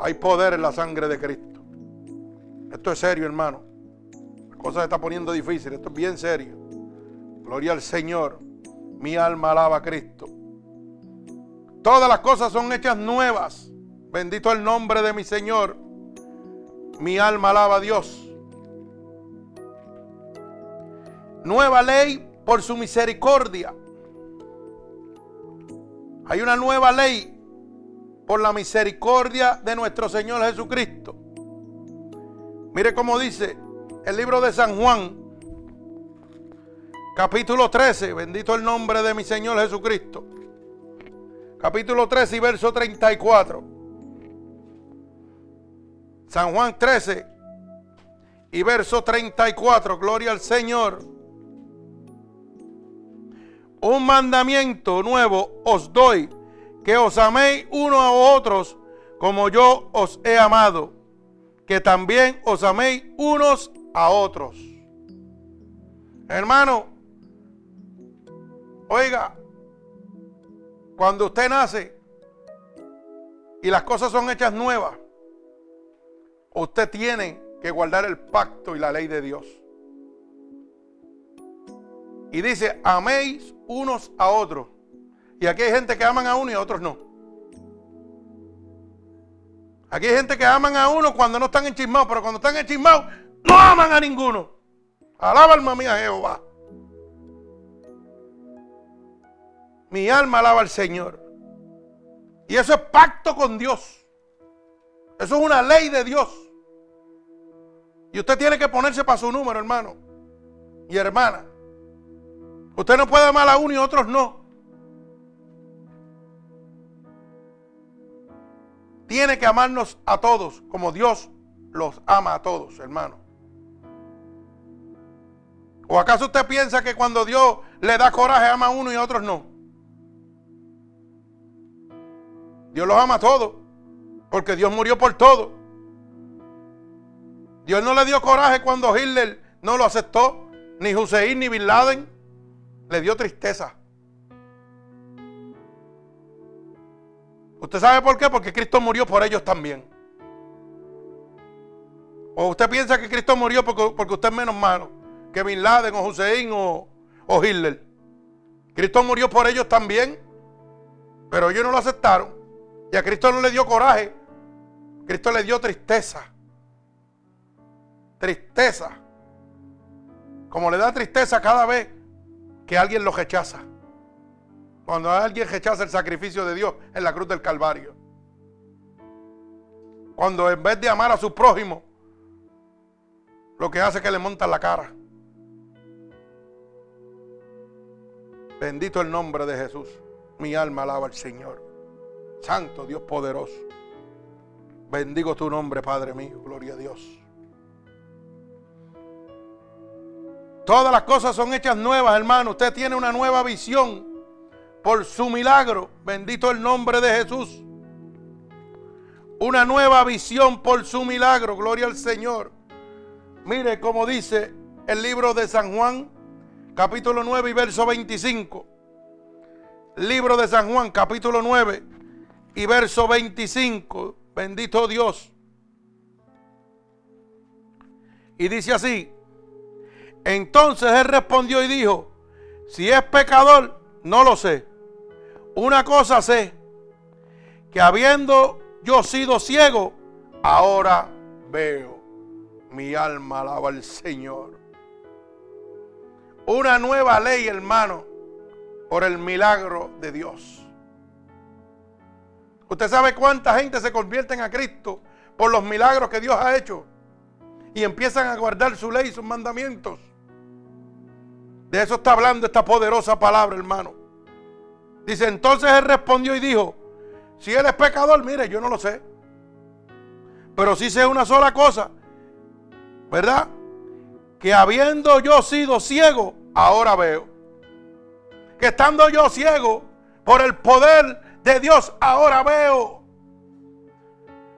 Hay poder en la sangre de Cristo. Esto es serio, hermano. La cosa se está poniendo difícil. Esto es bien serio. Gloria al Señor. Mi alma alaba a Cristo. Todas las cosas son hechas nuevas. Bendito el nombre de mi Señor. Mi alma alaba a Dios. Nueva ley por su misericordia. Hay una nueva ley por la misericordia de nuestro Señor Jesucristo. Mire cómo dice el libro de San Juan, capítulo 13, bendito el nombre de mi Señor Jesucristo. Capítulo 13 y verso 34. San Juan 13 y verso 34, gloria al Señor. Un mandamiento nuevo os doy, que os améis unos a otros como yo os he amado, que también os améis unos a otros. Hermano, oiga, cuando usted nace y las cosas son hechas nuevas, usted tiene que guardar el pacto y la ley de Dios. Y dice, améis unos a otros. Y aquí hay gente que aman a uno y a otros no. Aquí hay gente que aman a uno cuando no están enchismados, pero cuando están enchismados no aman a ninguno. Alaba alma mía Jehová. Mi alma alaba al Señor. Y eso es pacto con Dios. Eso es una ley de Dios. Y usted tiene que ponerse para su número, hermano y hermana. Usted no puede amar a uno y a otros no. Tiene que amarnos a todos como Dios los ama a todos, hermano. ¿O acaso usted piensa que cuando Dios le da coraje ama a uno y a otros no? Dios los ama a todos, porque Dios murió por todos. Dios no le dio coraje cuando Hitler no lo aceptó, ni Hussein ni Bin Laden le dio tristeza. ¿Usted sabe por qué? Porque Cristo murió por ellos también. ¿O usted piensa que Cristo murió porque, usted es menos malo que Bin Laden o Hussein o, o Hitler? Cristo murió por ellos también, pero ellos no lo aceptaron. Y a Cristo no le dio coraje, Cristo le dio tristeza. Tristeza. Como le da tristeza cada vez que alguien lo rechaza. Cuando alguien rechaza el sacrificio de Dios en la cruz del Calvario. Cuando en vez de amar a su prójimo, lo que hace es que le montan la cara. Bendito el nombre de Jesús. Mi alma alaba al Señor. Santo Dios poderoso. Bendigo tu nombre, Padre mío. Gloria a Dios. Todas las cosas son hechas nuevas, hermano. Usted tiene una nueva visión por su milagro. Bendito el nombre de Jesús. Una nueva visión por su milagro. Gloria al Señor. Mire cómo dice el libro de San Juan, capítulo 9 y verso 25. Libro de San Juan, capítulo 9 y verso 25. Bendito Dios. Y dice así, entonces él respondió y dijo, si es pecador, no lo sé. Una cosa sé, que habiendo yo sido ciego, ahora veo. Mi alma alaba al Señor. Una nueva ley, hermano, por el milagro de Dios. Usted sabe cuánta gente se convierte a Cristo por los milagros que Dios ha hecho y empiezan a guardar su ley y sus mandamientos. De eso está hablando esta poderosa palabra, hermano. Dice, entonces él respondió y dijo, si él es pecador, mire, yo no lo sé. Pero sí sé una sola cosa, ¿verdad? Que habiendo yo sido ciego, ahora veo. Que estando yo ciego por el poder de Dios, ahora veo.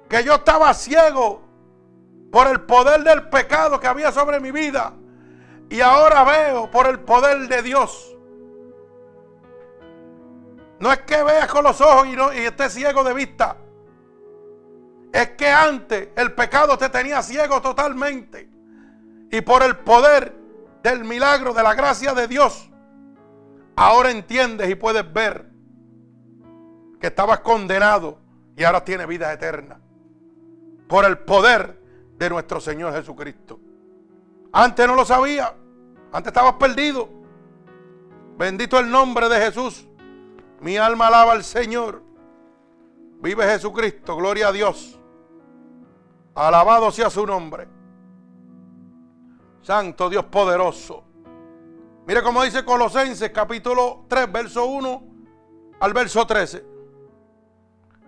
Que yo estaba ciego por el poder del pecado que había sobre mi vida. Y ahora veo por el poder de Dios. No es que veas con los ojos y, no, estés ciego de vista. Es que antes el pecado te tenía ciego totalmente. Y por el poder del milagro, de la gracia de Dios, ahora entiendes y puedes ver que estabas condenado y ahora tienes vida eterna. Por el poder de nuestro Señor Jesucristo. Antes no lo sabía. Antes estabas perdido. Bendito el nombre de Jesús. Mi alma alaba al Señor. Vive Jesucristo. Gloria a Dios. Alabado sea su nombre. Santo Dios poderoso. Mire cómo dice Colosenses capítulo 3, verso 1 al verso 13.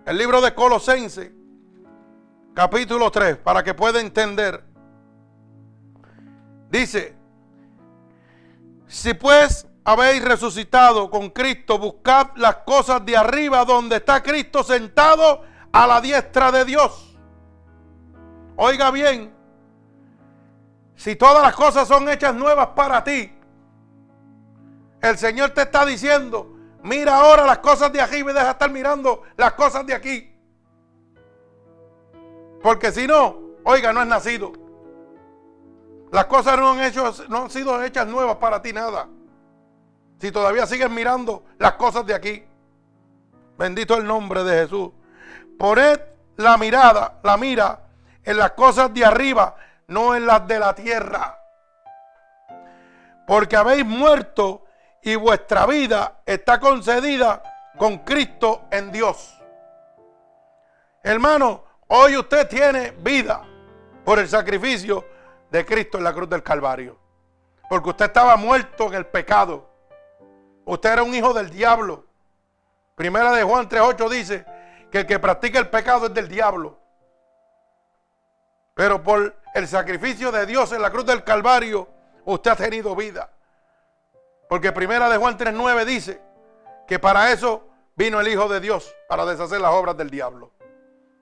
El libro de Colosenses capítulo 3, para que pueda entender. Dice, si pues habéis resucitado con Cristo, buscad las cosas de arriba donde está Cristo sentado a la diestra de Dios. Oiga bien, si todas las cosas son hechas nuevas para ti, el Señor te está diciendo, mira ahora las cosas de aquí y deja de estar mirando las cosas de aquí. Porque si no, oiga, no es nacido. Las cosas no han, hecho, no han sido hechas nuevas para ti nada. Si todavía sigues mirando las cosas de aquí. Bendito el nombre de Jesús. Poned la mirada, la mira en las cosas de arriba, no en las de la tierra. Porque habéis muerto y vuestra vida está concedida con Cristo en Dios. Hermano, hoy usted tiene vida por el sacrificio de Cristo en la cruz del Calvario. Porque usted estaba muerto en el pecado. Usted era un hijo del diablo. Primera de Juan 3.8 dice que el que practica el pecado es del diablo. Pero por el sacrificio de Dios en la cruz del Calvario, usted ha tenido vida. Porque primera de Juan 3.9 dice que para eso vino el Hijo de Dios, para deshacer las obras del diablo.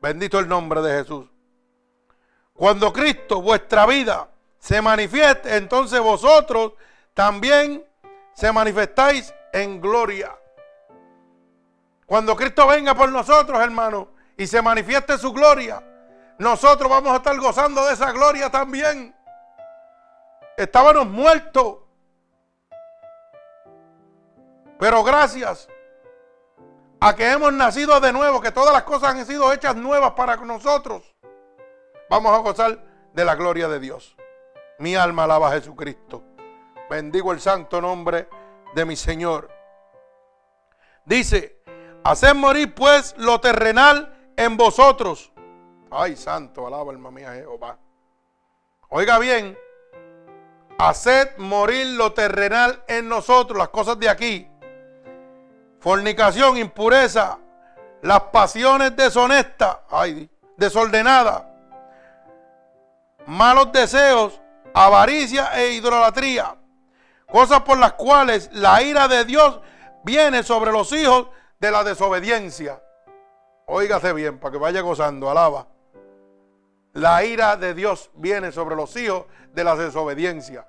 Bendito el nombre de Jesús. Cuando Cristo, vuestra vida, se manifieste, entonces vosotros también se manifestáis en gloria. Cuando Cristo venga por nosotros, hermano, y se manifieste su gloria, nosotros vamos a estar gozando de esa gloria también. Estábamos muertos. Pero gracias a que hemos nacido de nuevo, que todas las cosas han sido hechas nuevas para nosotros vamos a gozar de la gloria de Dios. Mi alma alaba a Jesucristo. Bendigo el santo nombre de mi Señor. Dice, haced morir pues lo terrenal en vosotros. Ay, santo, alaba alma mía Jehová. Oiga bien, haced morir lo terrenal en nosotros, las cosas de aquí. Fornicación, impureza, las pasiones deshonestas, ay, desordenadas malos deseos, avaricia e idolatría. Cosas por las cuales la ira de Dios viene sobre los hijos de la desobediencia. Óigase bien para que vaya gozando, alaba. La ira de Dios viene sobre los hijos de la desobediencia.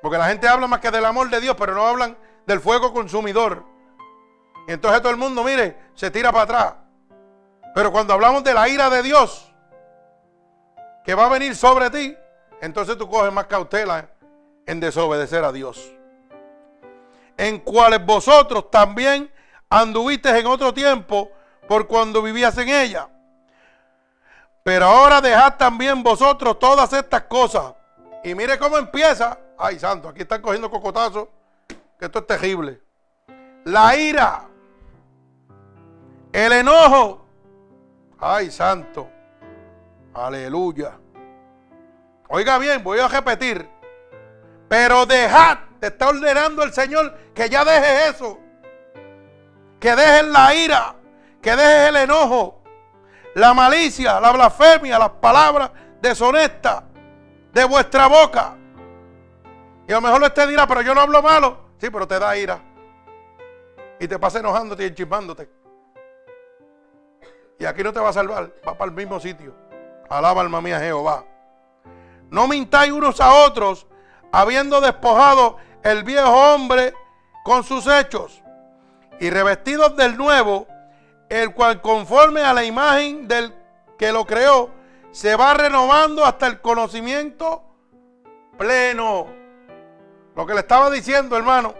Porque la gente habla más que del amor de Dios, pero no hablan del fuego consumidor. Y entonces todo el mundo, mire, se tira para atrás. Pero cuando hablamos de la ira de Dios, que va a venir sobre ti, entonces tú coges más cautela en desobedecer a Dios. En cuales vosotros también anduvisteis en otro tiempo por cuando vivías en ella. Pero ahora dejad también vosotros todas estas cosas. Y mire cómo empieza. Ay, santo, aquí están cogiendo cocotazos. Que esto es terrible. La ira. El enojo. Ay, santo. Aleluya. Oiga bien, voy a repetir. Pero dejad, te está ordenando el Señor que ya dejes eso. Que dejes la ira, que dejes el enojo, la malicia, la blasfemia, las palabras deshonestas de vuestra boca. Y a lo mejor usted dirá, pero yo no hablo malo. Sí, pero te da ira. Y te pasa enojándote y enchismándote. Y aquí no te va a salvar, va para el mismo sitio. Alaba alma mía Jehová. No mintáis unos a otros, habiendo despojado el viejo hombre con sus hechos y revestidos del nuevo, el cual conforme a la imagen del que lo creó, se va renovando hasta el conocimiento pleno. Lo que le estaba diciendo, hermano,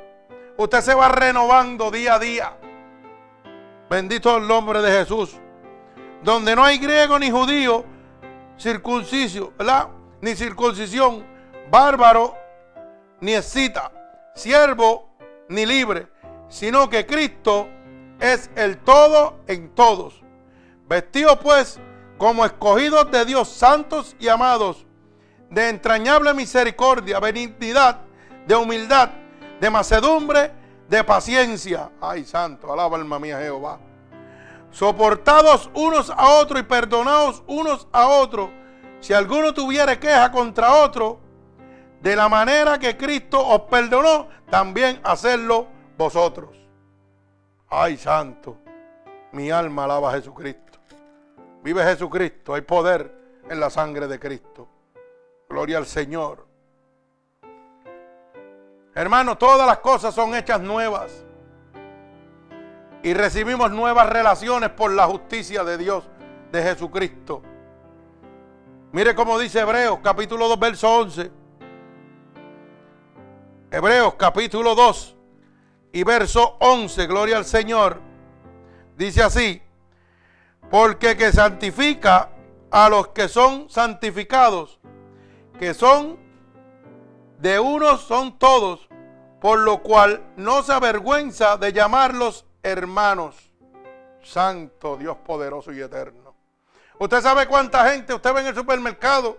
usted se va renovando día a día. Bendito el nombre de Jesús. Donde no hay griego ni judío, circunciso, ¿verdad? Ni circuncisión, bárbaro, ni escita, siervo, ni libre, sino que Cristo es el todo en todos. Vestido pues como escogidos de Dios, santos y amados, de entrañable misericordia, benignidad, de humildad, de macedumbre, de paciencia. Ay, santo, alaba alma mía Jehová. Soportados unos a otros y perdonados unos a otros. Si alguno tuviera queja contra otro, de la manera que Cristo os perdonó, también hacerlo vosotros. Ay, santo, mi alma alaba a Jesucristo. Vive Jesucristo, hay poder en la sangre de Cristo. Gloria al Señor. Hermano, todas las cosas son hechas nuevas. Y recibimos nuevas relaciones por la justicia de Dios, de Jesucristo. Mire cómo dice Hebreos capítulo 2, verso 11. Hebreos capítulo 2, y verso 11, gloria al Señor, dice así, porque que santifica a los que son santificados, que son de unos son todos, por lo cual no se avergüenza de llamarlos hermanos. Santo Dios poderoso y eterno. Usted sabe cuánta gente usted ve en el supermercado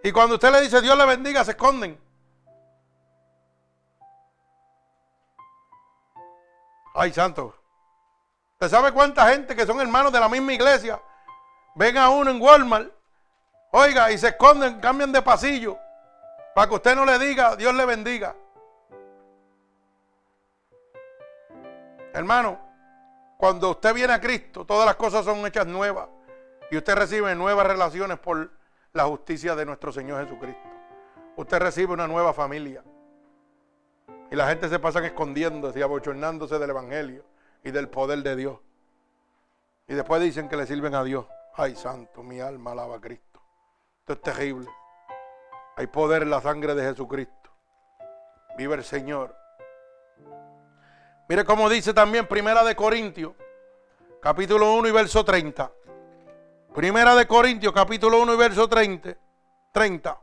y cuando usted le dice Dios le bendiga se esconden. Ay, santo. ¿Usted sabe cuánta gente que son hermanos de la misma iglesia ven a uno en Walmart, oiga, y se esconden, cambian de pasillo, para que usted no le diga, Dios le bendiga? Hermano, cuando usted viene a Cristo, todas las cosas son hechas nuevas y usted recibe nuevas relaciones por la justicia de nuestro Señor Jesucristo. Usted recibe una nueva familia. Y la gente se pasa escondiéndose y abochornándose del Evangelio y del poder de Dios. Y después dicen que le sirven a Dios. Ay, santo, mi alma alaba a Cristo. Esto es terrible. Hay poder en la sangre de Jesucristo. Vive el Señor. Mire cómo dice también Primera de Corintios, capítulo 1 y verso 30. Primera de Corintios, capítulo 1 y verso 30. 30.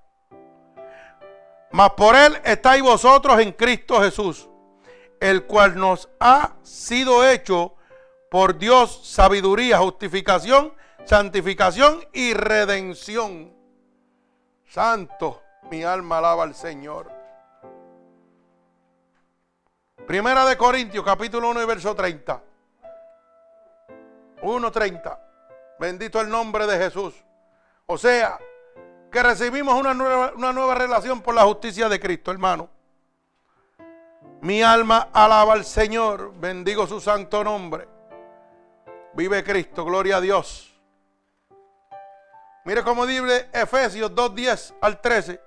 Mas por él estáis vosotros en Cristo Jesús, el cual nos ha sido hecho por Dios sabiduría, justificación, santificación y redención. Santo, mi alma alaba al Señor. Primera de Corintios, capítulo 1 y verso 30. 1.30. Bendito el nombre de Jesús. O sea, que recibimos una nueva, una nueva relación por la justicia de Cristo, hermano. Mi alma alaba al Señor, bendigo su santo nombre. Vive Cristo, gloria a Dios. Mire cómo dice Efesios 2, 10 al 13.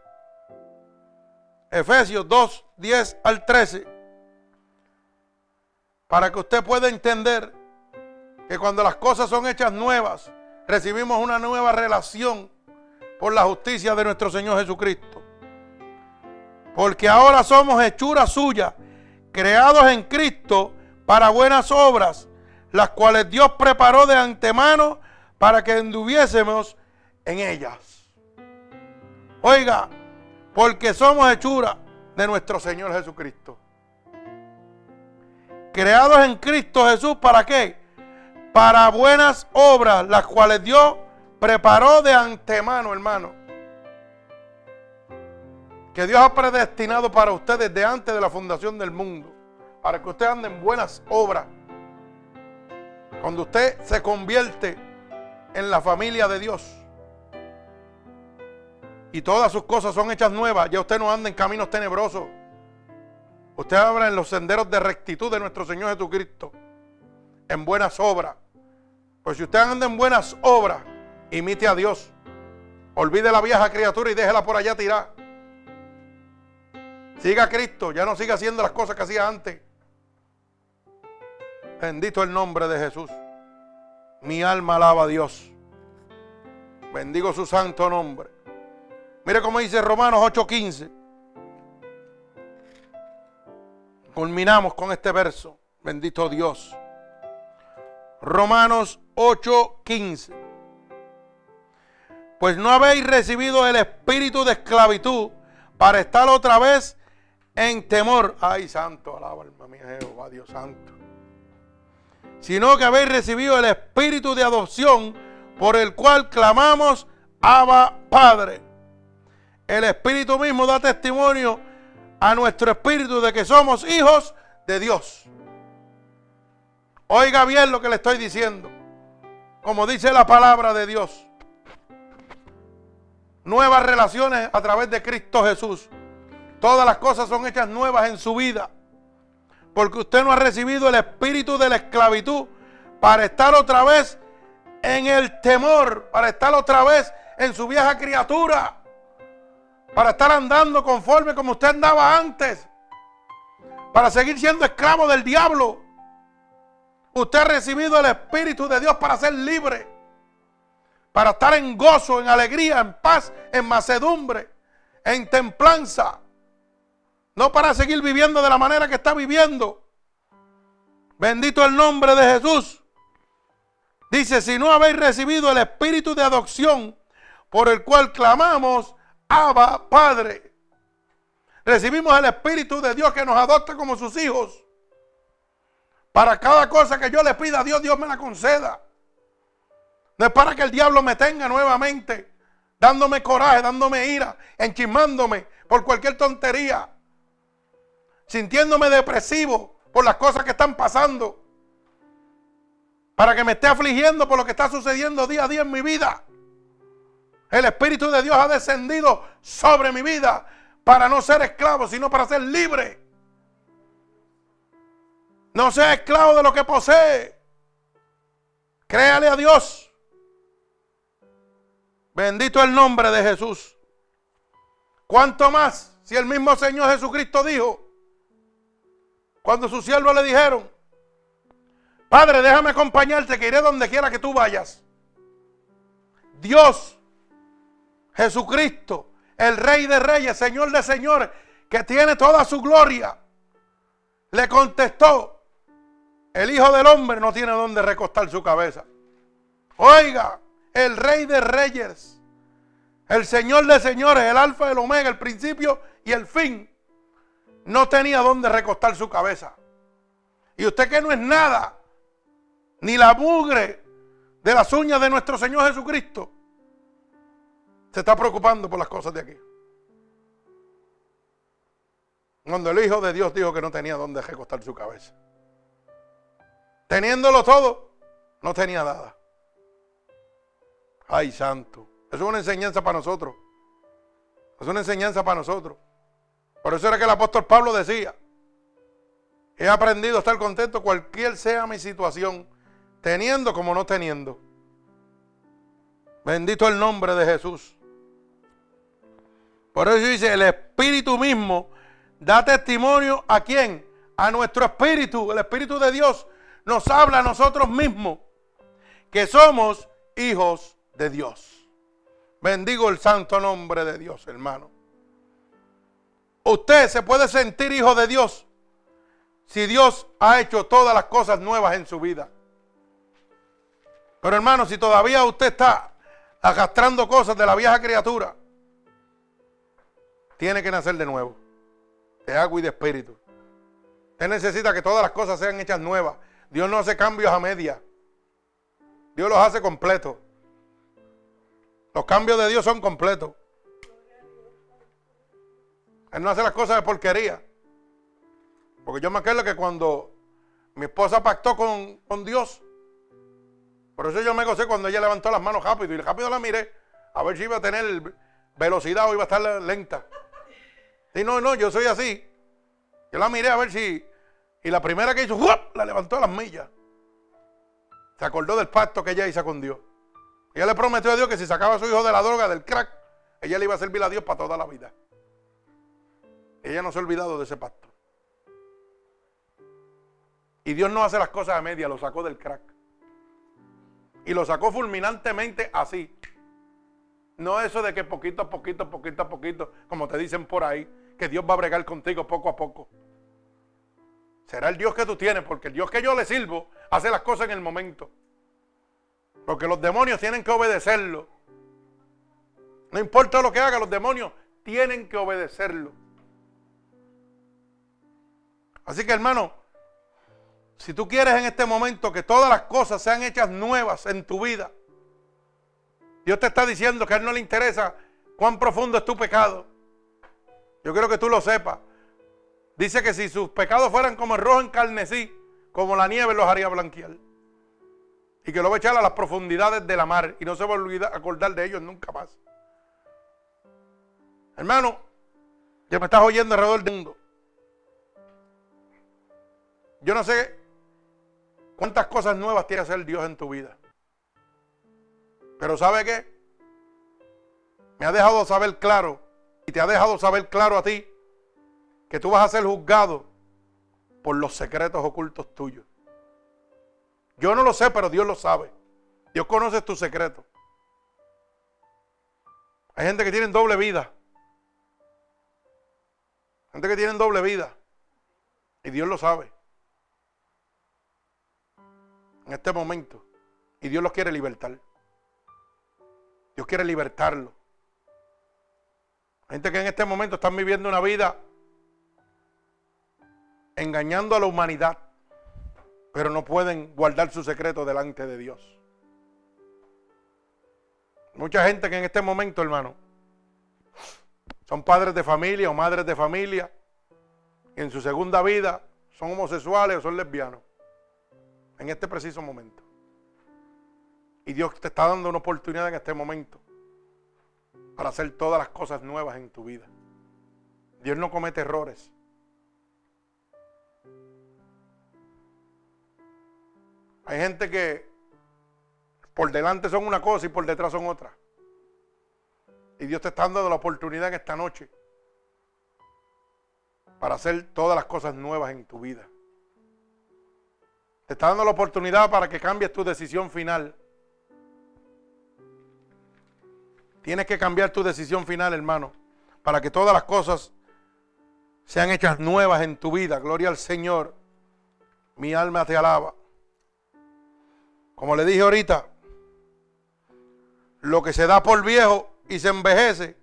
Efesios 2, 10 al 13. Para que usted pueda entender que cuando las cosas son hechas nuevas, recibimos una nueva relación por la justicia de nuestro Señor Jesucristo. Porque ahora somos hechuras suyas, creados en Cristo para buenas obras, las cuales Dios preparó de antemano para que anduviésemos en ellas. Oiga, porque somos hechuras de nuestro Señor Jesucristo. Creados en Cristo Jesús, ¿para qué? Para buenas obras, las cuales Dios preparó de antemano, hermano. Que Dios ha predestinado para usted desde antes de la fundación del mundo. Para que usted ande en buenas obras. Cuando usted se convierte en la familia de Dios. Y todas sus cosas son hechas nuevas. Ya usted no anda en caminos tenebrosos. Usted habla en los senderos de rectitud de nuestro Señor Jesucristo. En buenas obras. Pues si usted anda en buenas obras, Imite a Dios. Olvide la vieja criatura y déjela por allá tirar. Siga a Cristo, ya no siga haciendo las cosas que hacía antes. Bendito el nombre de Jesús. Mi alma alaba a Dios. Bendigo su santo nombre. Mire cómo dice Romanos 8:15. Culminamos con este verso. Bendito Dios. Romanos 8:15. Pues no habéis recibido el espíritu de esclavitud para estar otra vez en temor. Ay, santo, alaba alma mía, Jehová, Dios santo. Sino que habéis recibido el espíritu de adopción por el cual clamamos, Abba Padre. El espíritu mismo da testimonio a nuestro espíritu de que somos hijos de Dios. Oiga bien lo que le estoy diciendo. Como dice la palabra de Dios. Nuevas relaciones a través de Cristo Jesús. Todas las cosas son hechas nuevas en su vida. Porque usted no ha recibido el espíritu de la esclavitud para estar otra vez en el temor, para estar otra vez en su vieja criatura, para estar andando conforme como usted andaba antes, para seguir siendo esclavo del diablo. Usted ha recibido el Espíritu de Dios para ser libre, para estar en gozo, en alegría, en paz, en macedumbre, en templanza. No para seguir viviendo de la manera que está viviendo. Bendito el nombre de Jesús. Dice, si no habéis recibido el espíritu de adopción por el cual clamamos, Abba, Padre. Recibimos el espíritu de Dios que nos adopta como sus hijos. Para cada cosa que yo le pida a Dios, Dios me la conceda. No es para que el diablo me tenga nuevamente, dándome coraje, dándome ira, enchismándome por cualquier tontería, sintiéndome depresivo por las cosas que están pasando, para que me esté afligiendo por lo que está sucediendo día a día en mi vida. El Espíritu de Dios ha descendido sobre mi vida para no ser esclavo, sino para ser libre. No sea esclavo de lo que posee. Créale a Dios. Bendito el nombre de Jesús. ¿Cuánto más si el mismo Señor Jesucristo dijo, cuando sus siervos le dijeron, Padre, déjame acompañarte, que iré donde quiera que tú vayas. Dios, Jesucristo, el Rey de Reyes, Señor de Señores, que tiene toda su gloria, le contestó, el Hijo del Hombre no tiene donde recostar su cabeza. Oiga, el Rey de Reyes, el Señor de Señores, el Alfa el Omega, el principio y el fin, no tenía donde recostar su cabeza. Y usted que no es nada, ni la mugre de las uñas de nuestro Señor Jesucristo, se está preocupando por las cosas de aquí. Cuando el Hijo de Dios dijo que no tenía donde recostar su cabeza. Teniéndolo todo, no tenía nada. Ay, santo. Eso es una enseñanza para nosotros. Es una enseñanza para nosotros. Por eso era que el apóstol Pablo decía, he aprendido a estar contento cualquier sea mi situación, teniendo como no teniendo. Bendito el nombre de Jesús. Por eso dice, el Espíritu mismo da testimonio a quién? A nuestro Espíritu, el Espíritu de Dios nos habla a nosotros mismos que somos hijos de Dios. Bendigo el santo nombre de Dios, hermano. Usted se puede sentir hijo de Dios si Dios ha hecho todas las cosas nuevas en su vida. Pero hermano, si todavía usted está arrastrando cosas de la vieja criatura, tiene que nacer de nuevo, de agua y de espíritu. Usted necesita que todas las cosas sean hechas nuevas. Dios no hace cambios a media. Dios los hace completos. Los cambios de Dios son completos. Él no hace las cosas de porquería. Porque yo me acuerdo que cuando mi esposa pactó con, con Dios, por eso yo me gocé cuando ella levantó las manos rápido y rápido la miré a ver si iba a tener velocidad o iba a estar lenta. Y no, no, yo soy así. Yo la miré a ver si y la primera que hizo, la levantó a las millas. Se acordó del pacto que ella hizo con Dios. Ella le prometió a Dios que si sacaba a su hijo de la droga, del crack, ella le iba a servir a Dios para toda la vida. Ella no se ha olvidado de ese pacto. Y Dios no hace las cosas a media, lo sacó del crack. Y lo sacó fulminantemente así. No eso de que poquito a poquito, poquito a poquito, como te dicen por ahí, que Dios va a bregar contigo poco a poco. Será el Dios que tú tienes, porque el Dios que yo le sirvo hace las cosas en el momento. Porque los demonios tienen que obedecerlo. No importa lo que haga, los demonios tienen que obedecerlo. Así que hermano, si tú quieres en este momento que todas las cosas sean hechas nuevas en tu vida, Dios te está diciendo que a Él no le interesa cuán profundo es tu pecado. Yo quiero que tú lo sepas. Dice que si sus pecados fueran como el rojo en carnesí, como la nieve los haría blanquear. Y que lo va a echar a las profundidades de la mar y no se va a olvidar, acordar de ellos nunca más. Hermano, ya me estás oyendo alrededor del mundo. Yo no sé cuántas cosas nuevas tiene que hacer Dios en tu vida. Pero ¿sabe qué? Me ha dejado saber claro y te ha dejado saber claro a ti que tú vas a ser juzgado por los secretos ocultos tuyos. Yo no lo sé, pero Dios lo sabe. Dios conoce tus secretos. Hay gente que tiene doble vida. Gente que tiene doble vida. Y Dios lo sabe. En este momento. Y Dios los quiere libertar. Dios quiere libertarlo. Gente que en este momento están viviendo una vida engañando a la humanidad, pero no pueden guardar su secreto delante de Dios. Mucha gente que en este momento, hermano, son padres de familia o madres de familia, en su segunda vida son homosexuales o son lesbianos, en este preciso momento. Y Dios te está dando una oportunidad en este momento para hacer todas las cosas nuevas en tu vida. Dios no comete errores. Hay gente que por delante son una cosa y por detrás son otra. Y Dios te está dando la oportunidad en esta noche para hacer todas las cosas nuevas en tu vida. Te está dando la oportunidad para que cambies tu decisión final. Tienes que cambiar tu decisión final, hermano, para que todas las cosas sean hechas nuevas en tu vida. Gloria al Señor. Mi alma te alaba. Como le dije ahorita, lo que se da por viejo y se envejece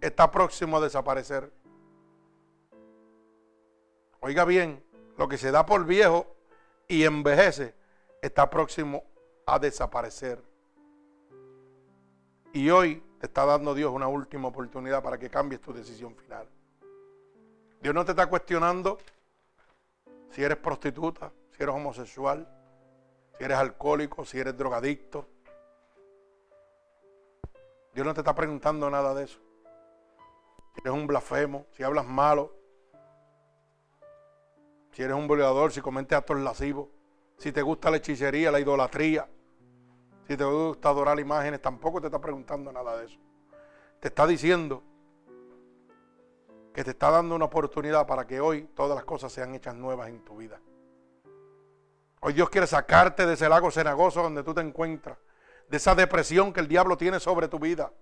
está próximo a desaparecer. Oiga bien, lo que se da por viejo y envejece está próximo a desaparecer. Y hoy te está dando Dios una última oportunidad para que cambies tu decisión final. Dios no te está cuestionando si eres prostituta, si eres homosexual, si eres alcohólico, si eres drogadicto. Dios no te está preguntando nada de eso. Si eres un blasfemo, si hablas malo, si eres un violador, si cometes actos lascivos, si te gusta la hechicería, la idolatría, si te gusta adorar imágenes, tampoco te está preguntando nada de eso. Te está diciendo que te está dando una oportunidad para que hoy todas las cosas sean hechas nuevas en tu vida. Hoy Dios quiere sacarte de ese lago cenagoso donde tú te encuentras, de esa depresión que el diablo tiene sobre tu vida.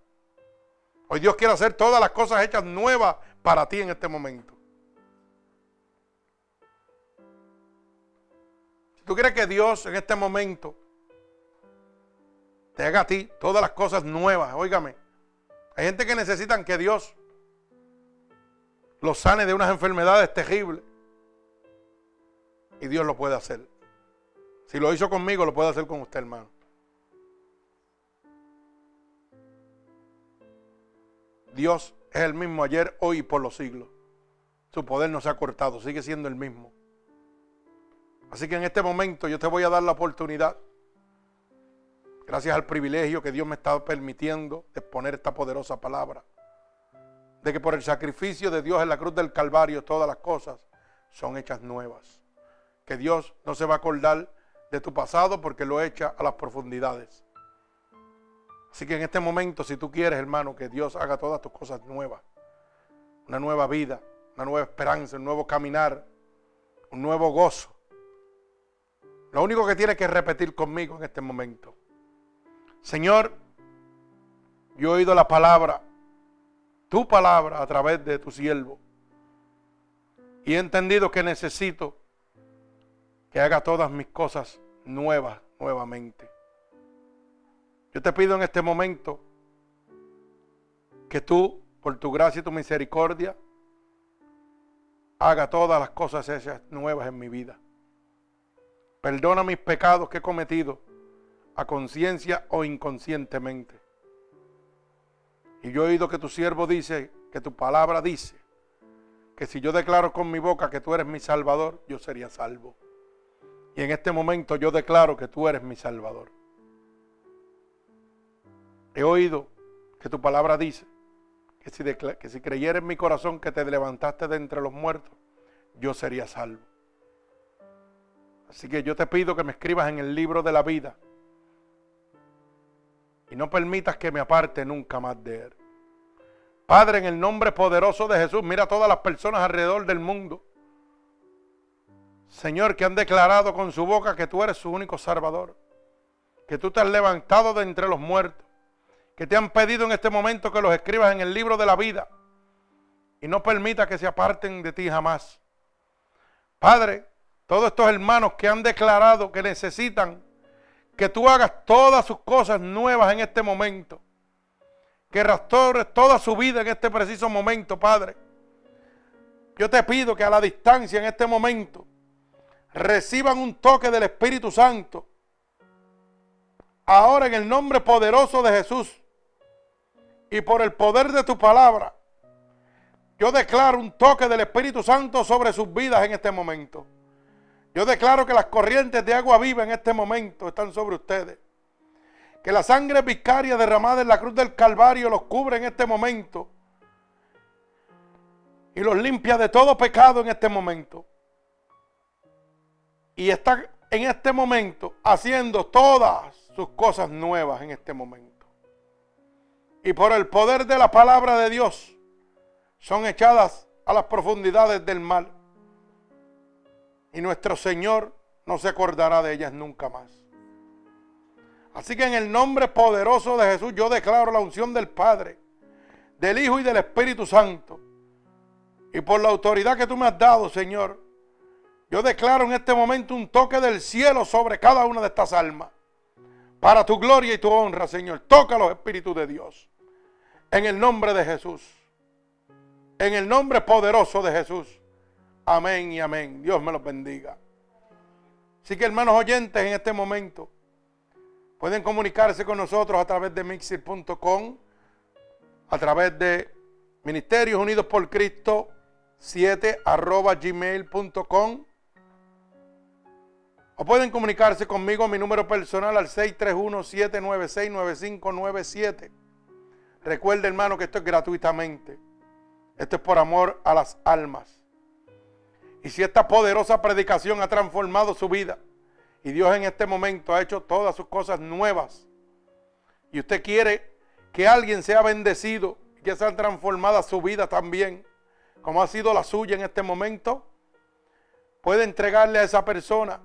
Hoy Dios quiere hacer todas las cosas hechas nuevas para ti en este momento. Si tú quieres que Dios en este momento te haga a ti todas las cosas nuevas. Óigame, hay gente que necesitan que Dios los sane de unas enfermedades terribles. Y Dios lo puede hacer. Si lo hizo conmigo, lo puede hacer con usted, hermano. Dios es el mismo ayer, hoy y por los siglos. Su poder no se ha cortado, sigue siendo el mismo. Así que en este momento yo te voy a dar la oportunidad Gracias al privilegio que Dios me está permitiendo de exponer esta poderosa palabra. De que por el sacrificio de Dios en la cruz del Calvario todas las cosas son hechas nuevas. Que Dios no se va a acordar de tu pasado porque lo echa a las profundidades. Así que en este momento, si tú quieres, hermano, que Dios haga todas tus cosas nuevas, una nueva vida, una nueva esperanza, un nuevo caminar, un nuevo gozo, Lo único que tiene que repetir conmigo en este momento. Señor, yo he oído la palabra, tu palabra a través de tu siervo. Y he entendido que necesito que haga todas mis cosas nuevas nuevamente. Yo te pido en este momento que tú, por tu gracia y tu misericordia, haga todas las cosas esas nuevas en mi vida. Perdona mis pecados que he cometido a conciencia o inconscientemente. Y yo he oído que tu siervo dice, que tu palabra dice, que si yo declaro con mi boca que tú eres mi salvador, yo sería salvo. Y en este momento yo declaro que tú eres mi salvador. He oído que tu palabra dice que si, creyera en mi corazón que te levantaste de entre los muertos, yo sería salvo. Así que yo te pido que me escribas en el libro de la vida y no permitas que me aparte nunca más de él. Padre, en el nombre poderoso de Jesús, mira a todas las personas alrededor del mundo. Señor, que han declarado con su boca que tú eres su único salvador. Que tú te has levantado de entre los muertos. Que te han pedido en este momento que los escribas en el libro de la vida. Y no permita que se aparten de ti jamás. Padre, todos estos hermanos que han declarado que necesitan que tú hagas todas sus cosas nuevas en este momento. Que restaures toda su vida en este preciso momento, Padre. Yo te pido que a la distancia en este momento reciban un toque del Espíritu Santo. Ahora en el nombre poderoso de Jesús y por el poder de tu palabra, yo declaro un toque del Espíritu Santo sobre sus vidas en este momento. Yo declaro que las corrientes de agua viva en este momento están sobre ustedes. Que la sangre vicaria derramada en la cruz del Calvario los cubre en este momento. Y los limpia de todo pecado en este momento. Y está en este momento haciendo todas sus cosas nuevas en este momento. Y por el poder de la palabra de Dios son echadas a las profundidades del mal y nuestro Señor no se acordará de ellas nunca más. Así que en el nombre poderoso de Jesús yo declaro la unción del Padre, del Hijo y del Espíritu Santo. Y por la autoridad que tú me has dado, Señor, yo declaro en este momento un toque del cielo sobre cada una de estas almas. Para tu gloria y tu honra, Señor. Toca los espíritus de Dios. En el nombre de Jesús. En el nombre poderoso de Jesús. Amén y amén. Dios me los bendiga. Así que hermanos oyentes, en este momento pueden comunicarse con nosotros a través de mixir.com, a través de Ministerios Unidos por Cristo 7 arroba gmail.com o pueden comunicarse conmigo a mi número personal al 631-796-9597. Recuerde hermano que esto es gratuitamente. Esto es por amor a las almas. Y si esta poderosa predicación ha transformado su vida y Dios en este momento ha hecho todas sus cosas nuevas y usted quiere que alguien sea bendecido y que sea transformada su vida también, como ha sido la suya en este momento, puede entregarle a esa persona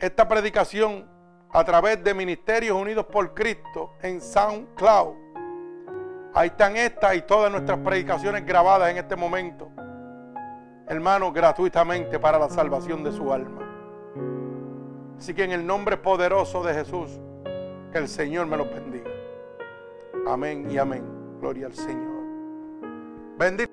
esta predicación a través de Ministerios Unidos por Cristo en SoundCloud. Ahí están estas y todas nuestras predicaciones grabadas en este momento hermano, gratuitamente para la salvación de su alma. Así que en el nombre poderoso de Jesús, que el Señor me los bendiga. Amén y amén. Gloria al Señor. Bendito.